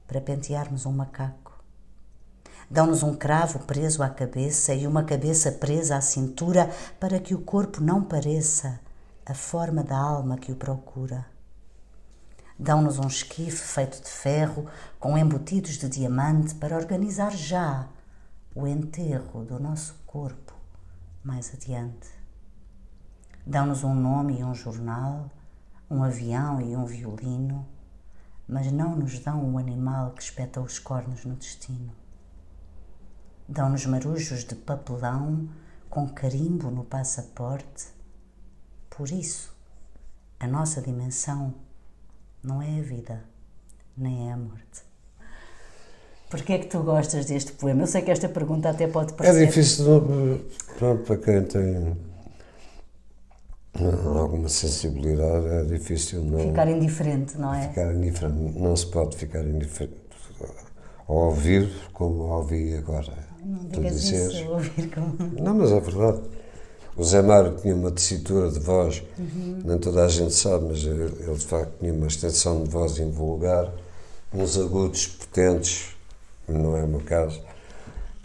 para pentearmos um macaco. Dão-nos um cravo preso à cabeça e uma cabeça presa à cintura para que o corpo não pareça a forma da alma que o procura. Dão-nos um esquife feito de ferro com embutidos de diamante para organizar já o enterro do nosso corpo mais adiante. Dão-nos um nome e um jornal, um avião e um violino, mas não nos dão o animal que espeta os cornos no destino. Dão-nos marujos de papelão com carimbo no passaporte. Por isso, a nossa dimensão não é a vida, nem é a morte. Porquê é que tu gostas deste poema? Eu sei que esta pergunta até pode parecer...
É difícil, pronto, para quem tem alguma sensibilidade, é difícil não...
Ficar indiferente, não é?
Ficar indiferente, não se pode ficar indiferente ao ouvir como ouvi agora.
Não digas isso, ouvir como...
Não, mas é verdade. O Zé Mário tinha uma tessitura de voz, uhum. nem toda a gente sabe, mas ele, ele, de facto tinha uma extensão de voz invulgar, uns agudos potentes, não é o meu caso.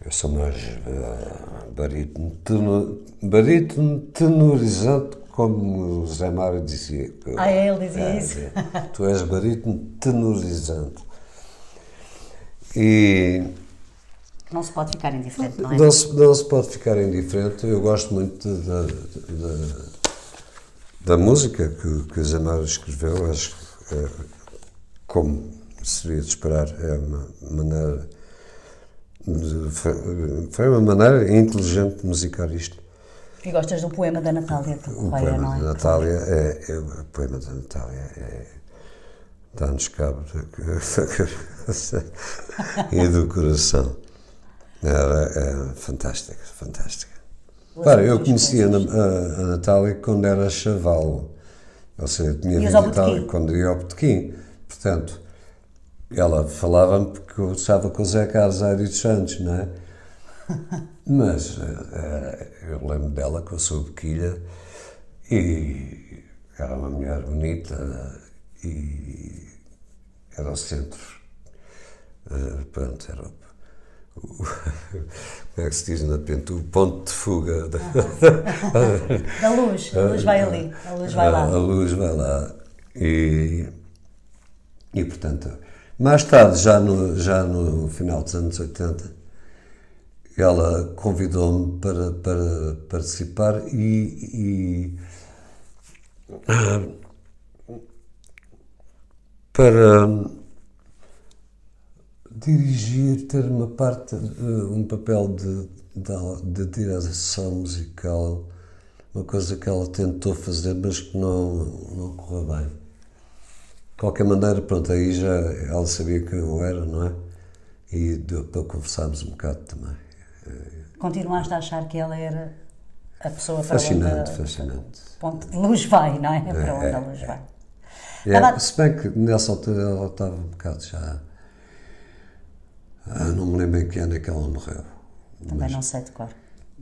Eu sou mais uh, barítono, tenor, barítono tenorizante como o Zé Mário dizia.
Ah, é, ele dizia é, isso?
É, tu és barítono tenorizante. E.
Não se pode ficar indiferente, não
é? Não se, não se pode ficar indiferente. Eu gosto muito da, da, da música que, que o Zé Mário escreveu. Acho que, é, como seria de esperar, é uma maneira. De, foi uma maneira inteligente de musicar isto.
E gostas do poema da Natália Correia,
é? O poema da Natália é, é, o poema da Natália é, dá-nos cabo da <laughs> cabeça e do coração. Era é, fantástica, fantástica. Claro, eu conhecia a, a, Natália quando era chavalo. Ou seja, tinha vindo a Natália quando ia ao Botequim. Portanto, ela falava-me porque eu estava com o Zé Carlos Aire dos Santos, não é? <laughs> Mas uh, eu lembro dela com a sua boquilha e era uma mulher bonita e era o centro. Uh, pronto, era como é que se diz na Pento? O ponto de fuga
da, <laughs> da luz. A luz vai ali, a luz vai lá.
A luz vai lá. E, e portanto, mais tarde, já no, já no final dos anos 80, ela convidou-me para, para participar e, e para dirigir, ter uma parte, um papel de, de, de direção musical, uma coisa que ela tentou fazer, mas que não, não correu bem. De qualquer maneira, pronto, aí já ela sabia quem eu era, não é? E deu para conversarmos um bocado também.
Continuaste a achar que ela era a pessoa
para fascinante, onde fascinante.
ponto de luz vai, não é? é para onde é, a luz é. vai.
É, se bem que nessa altura ela estava um bocado já. Ah, não me lembro em que ano é que ela morreu.
Também mas, não sei de cor.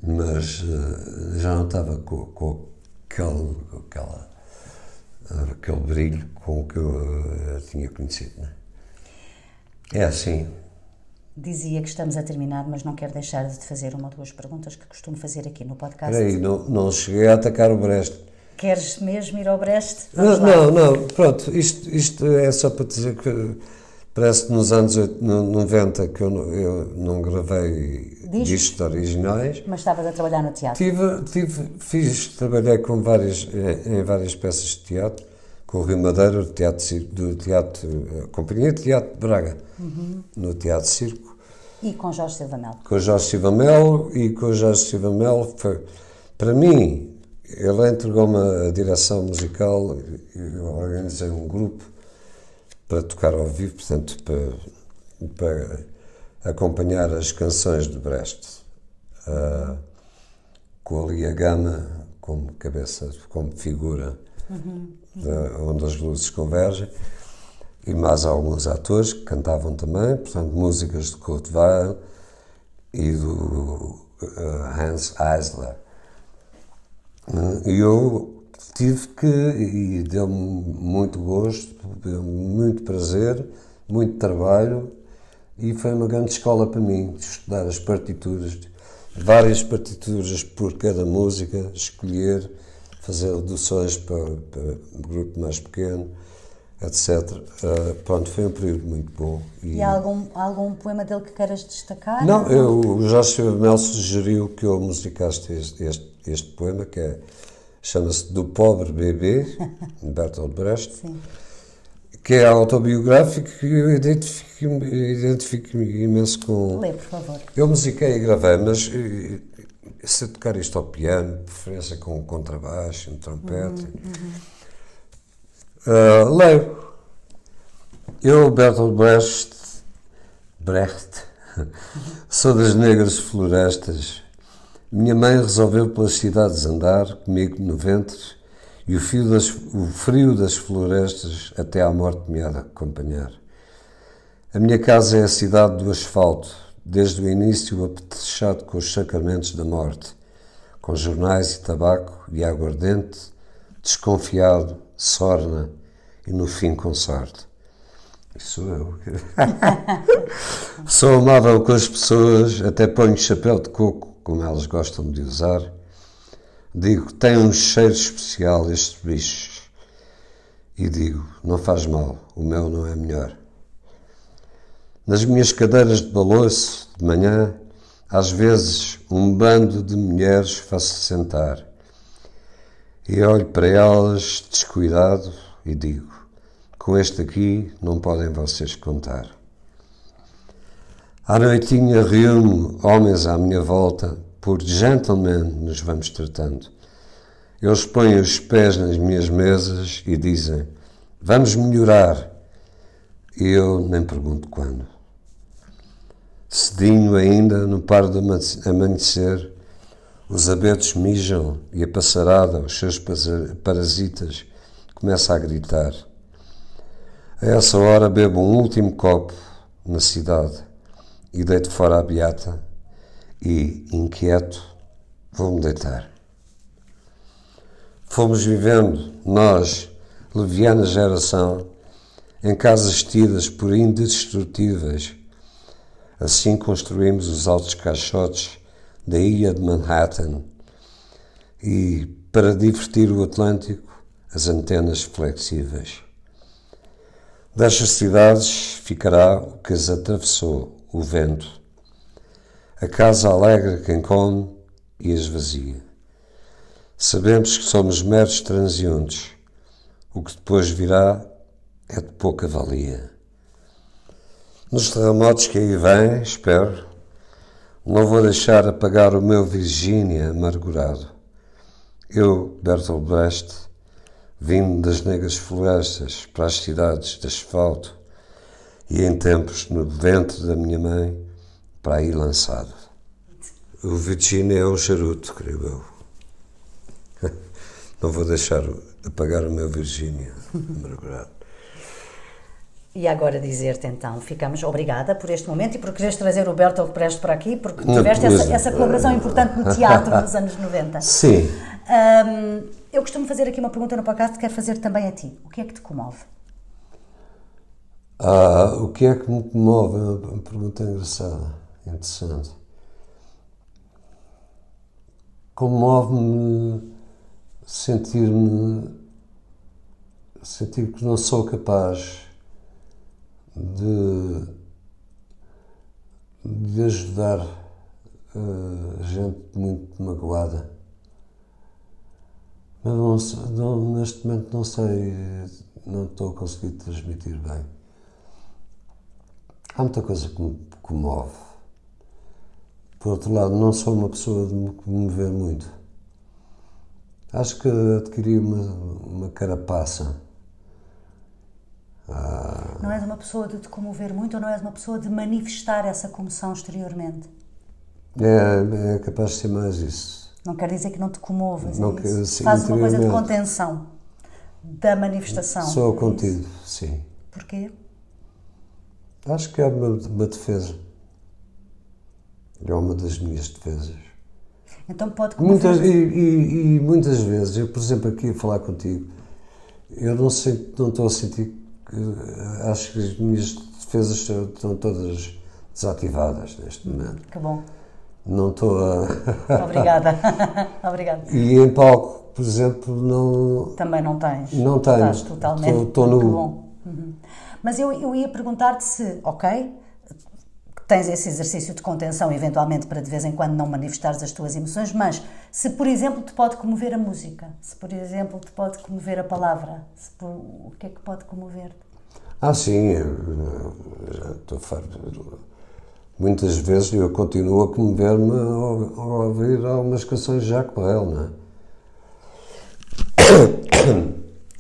Mas uh, já não estava com, com aquele, com aquela, uh, aquele brilho com que eu uh, tinha conhecido. Né? É assim.
Dizia que estamos a terminar, mas não quero deixar de te fazer uma ou duas perguntas que costumo fazer aqui no podcast.
Peraí, não, não cheguei a atacar o Brest.
Queres mesmo ir ao Brest?
Vamos não, não, não, pronto, isto, isto é só para dizer que parece que nos anos 90 que eu, eu não gravei discos, discos originais.
Mas estavas a trabalhar no teatro?
Tive, tive, fiz, trabalhei com várias, em várias peças de teatro, com o Rio Madeira, do teatro, do teatro, a Companhia de Teatro de Braga, uhum. no Teatro Circo.
E com Jorge Silva Melo.
Com Jorge Silva Melo e com Jorge Silva Melo foi, para mim, ele entregou-me a direção musical eu organizei um grupo para tocar ao vivo, portanto, para, para acompanhar as canções de Brecht, uh, com ali a Gama como cabeça, como figura, uhum. De, onde as luzes convergem, e mais alguns atores que cantavam também, portanto, músicas de Kurt Weill e do uh, Hans Eisler. E eu tive que, e deu-me muito gosto, deu-me muito prazer, muito trabalho, e foi uma grande escola para mim, estudar as partituras, várias partituras por cada música, escolher, fazer reduções para, para um grupo mais pequeno, etc. Uh, ah, pronto, foi um período muito bom.
E, e há algum, algum poema dele que queiras destacar?
Não, eu, o Jorge Mel sugeriu que eu musicasse este, este, este poema, que é, chama-se Do Pobre Bebê, <laughs> de Bertolt Brecht. Sim que é autobiográfico e eu identifico-me identifico imenso com.
Lê, por favor.
Eu musiquei e gravei, mas se tocar isto ao piano, preferência com contrabaixo, um trompete. Uhum, uhum. Uh, leio. Eu, Bertolt Brecht, Brecht, <laughs> sou das negras florestas. Minha mãe resolveu pelas cidades andar, comigo no ventre e o, fio das, o frio das florestas até à morte me há de acompanhar. A minha casa é a cidade do asfalto, desde o início apetrechado com os sacramentos da morte, com jornais e tabaco e aguardente, desconfiado, sorna e no fim com sorte. Isso sou eu. <laughs> Sou amável com as pessoas, até ponho chapéu de coco, como elas gostam de usar, Digo tem um cheiro especial estes bichos. E digo, não faz mal, o meu não é melhor. Nas minhas cadeiras de balouço, de manhã, às vezes um bando de mulheres faço sentar. E olho para elas descuidado e digo: com este aqui não podem vocês contar. À noitinha reúno homens à minha volta por gentlemen nos vamos tratando. Eles põem os pés nas minhas mesas e dizem: Vamos melhorar. E eu nem pergunto quando. Cedinho ainda, no par de amanhecer, os abetos mijam e a passarada, os seus parasitas, começa a gritar. A essa hora bebo um último copo na cidade e deito fora a beata e, inquieto, vou-me deitar. Fomos vivendo, nós, leviana geração, em casas tidas por indestrutíveis. Assim construímos os altos caixotes da ilha de Manhattan e, para divertir o Atlântico, as antenas flexíveis. Destas cidades ficará o que as atravessou, o vento a casa alegra quem come e esvazia. Sabemos que somos meros transeuntes. O que depois virá é de pouca valia. Nos terremotos que aí vêm, espero, não vou deixar apagar o meu Virgínia amargurado. Eu, Bertolt Brecht, vindo das negras florestas para as cidades de asfalto e em tempos no ventre da minha mãe, para aí lançado. O Virginia é um charuto, creio eu. <laughs> Não vou deixar apagar o meu Virginia amargurado.
E agora dizer-te então, ficamos obrigada por este momento e por quereres trazer o Bertolt Brecht para aqui, porque tiveste essa, essa, colaboração importante no teatro nos anos 90. <laughs>
Sim.
Um, eu costumo fazer aqui uma pergunta no podcast, quero fazer também a ti. O que é que te comove?
Ah, o que é que me comove? É uma pergunta engraçada interessante. Comove-me sentir-me sentir que não sou capaz de, de ajudar uh, gente muito magoada. Mas não, não, neste momento não sei, não estou a conseguir transmitir bem. Há muita coisa que me comove. Por outro lado, não sou uma pessoa de me comover muito. Acho que adquiri uma, uma carapaça.
Ah. Não és uma pessoa de te comover muito ou não és uma pessoa de manifestar essa comoção exteriormente?
É, é capaz de ser mais isso.
Não quer dizer que não te comovas, não é que, sim, Fazes uma coisa de contenção da manifestação.
Sou é contido, sim.
Porquê?
Acho que é uma, uma defesa. É uma das minhas defesas.
Então pode
muitas, e, e, e, muitas vezes, eu, por exemplo, aqui a falar contigo, eu não, sinto, não estou a sentir que. Acho que as minhas defesas estão todas desativadas neste momento.
Que bom.
Não estou a. <laughs>
Obrigada. <laughs> Obrigada.
E em palco, por exemplo, não.
Também não tens.
Não tenho.
Estás totalmente.
Estou nu. bom.
Uhum. Mas eu, eu ia perguntar-te se, ok, tens esse exercício de contenção, eventualmente para de vez em quando não manifestares as tuas emoções, mas se, por exemplo, te pode comover a música, se, por exemplo, te pode comover a palavra, por, o que é que pode comover-te?
Ah, sim, já estou farto. Muitas vezes eu continuo a comover-me ao, ao, ouvir algumas canções de Jacques Brel, não é?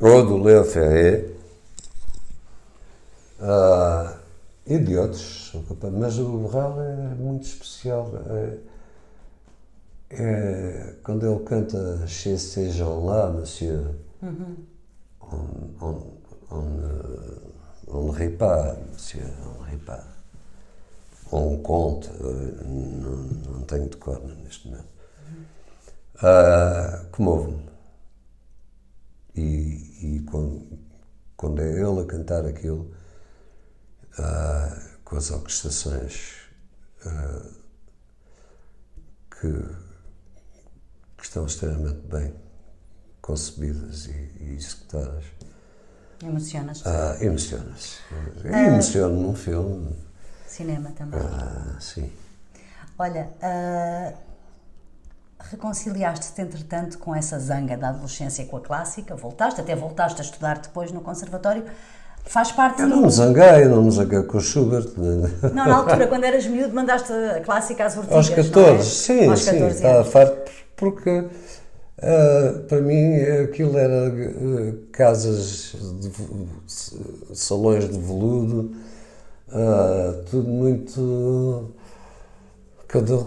<coughs> Ou do Léo Ferré, uh, e de outros, mas o Borral é muito especial. É, é, quando ele canta Chez ces gens-là, monsieur, uhum. on, on, on, on ne rit pas, monsieur, on ne rit pas. On compte, não, não tenho de cor neste momento. Uhum. Uh, Comove-me. E, e quando, quando é ele a cantar aquilo, uh, com as orquestrações uh, que, que, estão extremamente bem concebidas e, e executadas.
Emocionas?
Ah, emociona-se. Uh, Emociono num filme.
Cinema também.
Ah, sim.
Olha, uh, reconciliaste-te entretanto com essa zanga da adolescência com a clássica, voltaste, até voltaste a estudar depois no conservatório. Faz parte
Eu não me zanguei, não me zanguei com o Schubert.
Não, na altura, quando eras miúdo, mandaste a clássica às ortigas,
Aos 14, é? sim, Aos 14 sim, estava farto, porque uh, para mim aquilo era uh, casas, de, salões de veludo, uh, tudo muito... Cada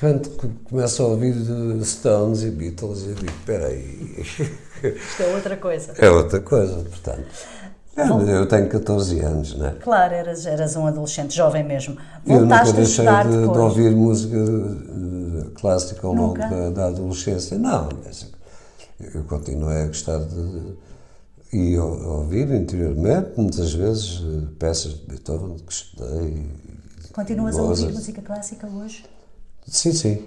repente começo a ouvir Stones e Beatles e eu digo, espera aí...
Isto é outra coisa.
É outra coisa, portanto... Eu tenho 14 anos, não é?
Claro, eras, eras um adolescente, jovem mesmo.
Voltaste eu nunca deixei de, de, ouvir música uh, clássica ao longo da, da, adolescência. Não, mas eu continuei a gostar de. e a, ouvir interiormente, muitas vezes, uh, peças de Beethoven que estudei.
Continuas a ouvir música clássica hoje?
Sim, sim.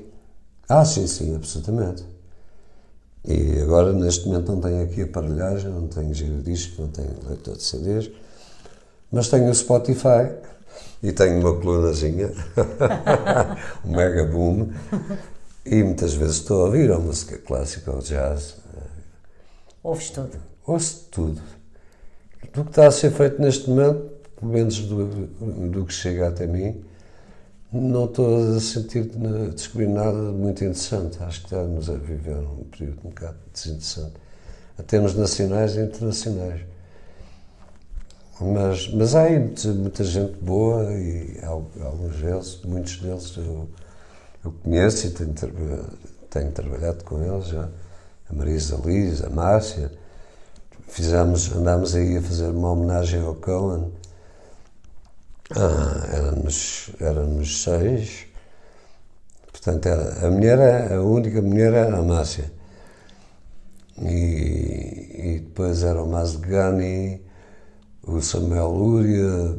Ah, sim, sim, absolutamente. E agora, neste momento, não tenho aqui aparelhagem, não tenho giradiscos, não tenho leitor de CDs, mas tenho o Spotify e tenho uma colunazinha, <laughs> um mega boom, e muitas vezes estou a ouvir a música clássica ou jazz.
Ouves tudo?
Ouço tudo. Do que está a ser feito neste momento, pelo menos do, do que chega até mim, não estou a sentir, a descobrir nada muito interessante. Acho que estamos a viver um período um bocado desinteressante, a termos nacionais e internacionais. Mas, mas há aí muita gente boa e alguns deles, muitos deles eu, eu conheço e tenho, tenho trabalhado com eles já. A Marisa Liz, a Márcia. Fizemos, andámos aí a fazer uma homenagem ao Cohen ah, éramos, éramos seis. Portanto, era, a mulher, a única mulher era a Márcia. E, e depois era o Mazgani, o Samuel Lúria,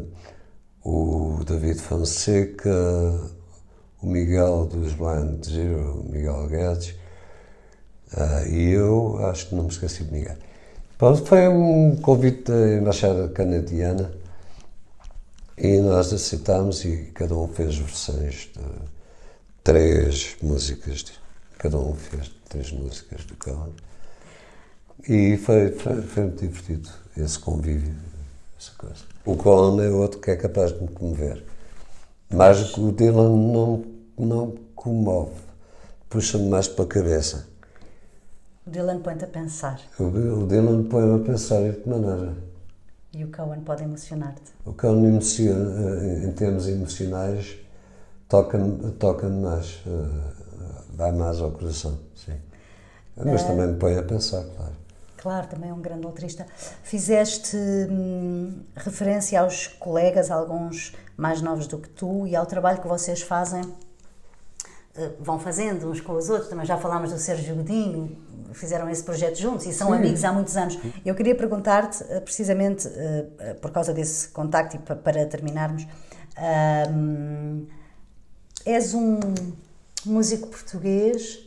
o David Fonseca, o Miguel dos Blind Zero, o Miguel Guedes, uh, e eu acho que não me esqueci de ninguém. Pronto, foi um convite da Embaixada Canadiana e nós aceitámos e cada um fez versões de três músicas, cada um fez três músicas do Cohen. E foi, foi, foi muito divertido esse convívio, essa coisa. O Colin é outro que é capaz de me comover. Mas o Dylan não, não comove, puxa-me mais para a cabeça.
O Dylan põe-te a pensar.
O, o Dylan põe-me a pensar de que maneira.
E o Cohen pode emocionar-te.
O Cohen emociona, eh, em termos emocionais, toca-me toca mais, uh, vai mais ao coração, sim. Mas uh, também me põe a pensar, claro.
Claro, também é um grande letrista. Fizeste hum, referência aos colegas, alguns mais novos do que tu, e ao trabalho que vocês fazem, vão fazendo uns com os outros. Também já falámos do Sérgio Godinho, fizeram esse projeto juntos e são Sim. amigos há muitos anos. Eu queria perguntar-te, precisamente por causa desse contacto e para terminarmos, hum, És um músico português,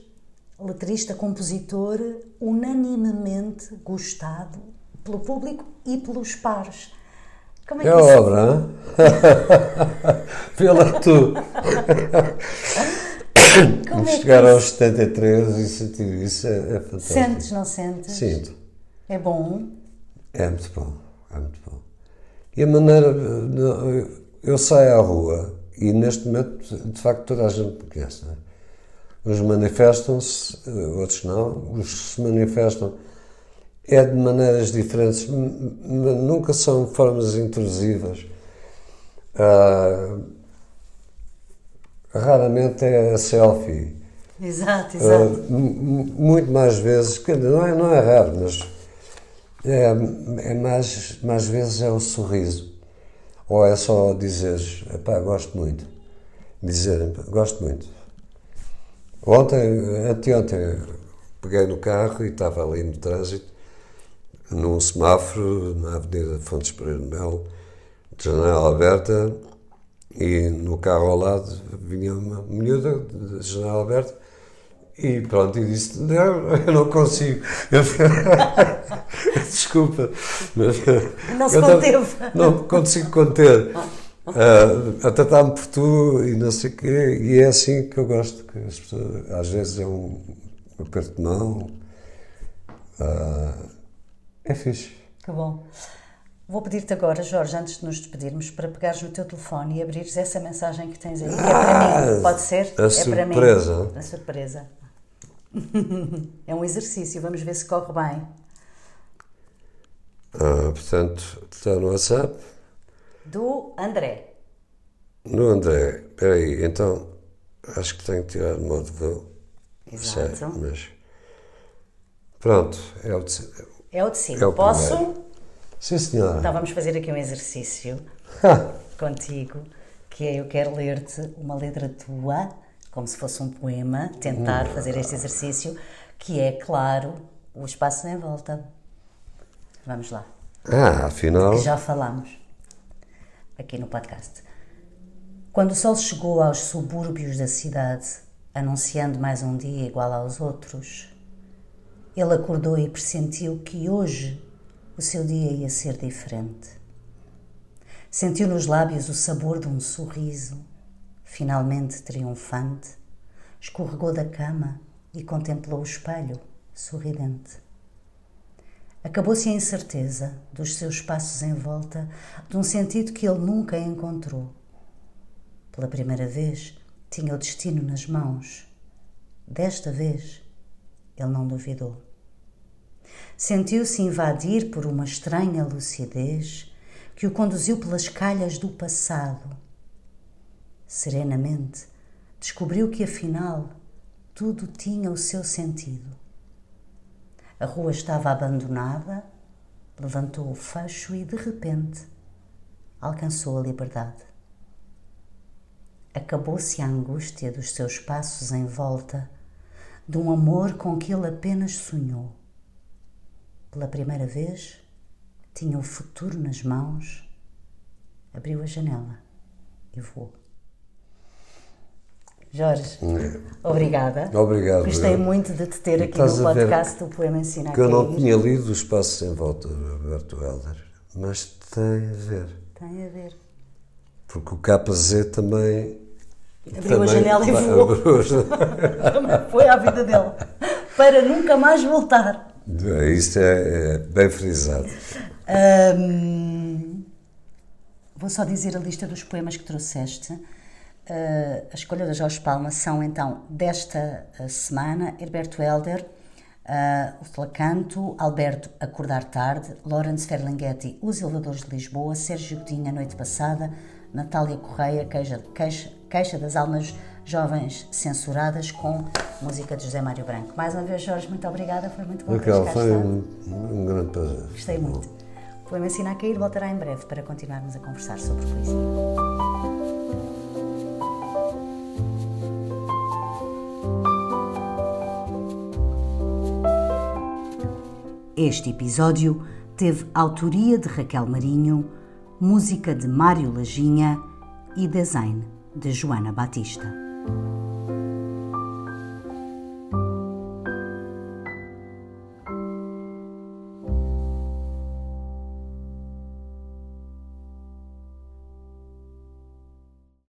letrista, compositor, unanimemente gostado pelo público e pelos pares.
Como é, é que é obra, hein? <laughs> Pela tu. <laughs> Como é chegar aos 73 e sentir isso é, é fantástico.
Sentes, não sentes?
Sinto.
É bom?
É muito bom, é muito bom. E a maneira. Eu saio à rua e neste momento, de facto, toda a gente me conhece. É? Uns manifestam-se, outros não. Os que se manifestam é de maneiras diferentes, nunca são formas intrusivas. Ah, raramente é a selfie.
Exato, exato.
Ah, muito mais vezes, não é, não é raro, mas é, é mais, mais vezes é o sorriso. Ou é só dizeres, pá, gosto muito. Dizer, gosto muito. Ontem, anteontem, peguei no carro e estava ali no trânsito, num semáforo, na Avenida Fontes Pereira de Melo, de janela aberta, e no carro ao lado vinha uma miúda de janela aberta e pronto, e disse: Não, eu não consigo. <laughs> Desculpa, mas.
Não se conteve.
Não consigo conter. Uh, a tratar-me por tu e não sei o quê. E é assim que eu gosto. Que as pessoas, às vezes é um aperto de mão. Uh, é fixe.
Que bom. Vou pedir-te agora, Jorge, antes de nos despedirmos, para pegares no teu telefone e abrires essa mensagem que tens aí, que é para mim. Pode ser?
A
é
surpresa.
para mim. A surpresa. <laughs> é um exercício, vamos ver se corre bem.
Ah, portanto, está no WhatsApp?
Do André.
No André, espera aí, então acho que tenho que tirar de modo voo.
Exato.
Sei, mas pronto, é o de cima.
É o de cima. É o Posso? Primeiro.
Sim, senhora.
Então vamos fazer aqui um exercício contigo, que é eu quero ler-te uma letra tua como se fosse um poema, tentar fazer este exercício, que é, claro, o espaço em volta. Vamos lá.
Ah, afinal.
Que já falámos aqui no podcast. Quando o sol chegou aos subúrbios da cidade, anunciando mais um dia igual aos outros, ele acordou e pressentiu que hoje o seu dia ia ser diferente. Sentiu nos lábios o sabor de um sorriso finalmente triunfante, escorregou da cama e contemplou o espelho, sorridente. Acabou-se a incerteza dos seus passos em volta de um sentido que ele nunca encontrou. Pela primeira vez, tinha o destino nas mãos. Desta vez, ele não duvidou. Sentiu-se invadir por uma estranha lucidez que o conduziu pelas calhas do passado serenamente, descobriu que afinal tudo tinha o seu sentido. A rua estava abandonada, levantou o fecho e, de repente, alcançou a liberdade. Acabou-se a angústia dos seus passos em volta de um amor com que ele apenas sonhou. Pela primeira vez, tinha o futuro nas mãos, abriu a janela e voou. Jorge, obrigada.
Obrigado.
Gostei muito de te ter aqui no podcast do Poema Ensina
Que eu não tinha lido Os Passos em Volta, Roberto Helder, mas tem a ver.
Tem a ver.
Porque o KZ também.
Abriu também, a janela e voou. <laughs> também foi à vida dele. Para nunca mais voltar.
Isto é, é bem frisado.
Vou só dizer a lista dos poemas que trouxeste. Uh, a escolha da Jorge Palma são então desta uh, semana Herberto Helder, uh, o Flacanto, Alberto Acordar Tarde, Lawrence Ferlinghetti, Os Elevadores de Lisboa, Sérgio Godinho, A Noite Passada, Natália Correia, Queixa, Queixa, Queixa das Almas Jovens Censuradas, com música de José Mário Branco. Mais uma vez, Jorge, muito obrigada, foi muito bom
Raquel, foi um, um, grande prazer.
Gostei muito. O poema Ensina a Cair voltará em breve para continuarmos a conversar sobre poesia. Este episódio teve autoria de Raquel Marinho, música de Mário Lajinha e design de Joana Batista. Bye.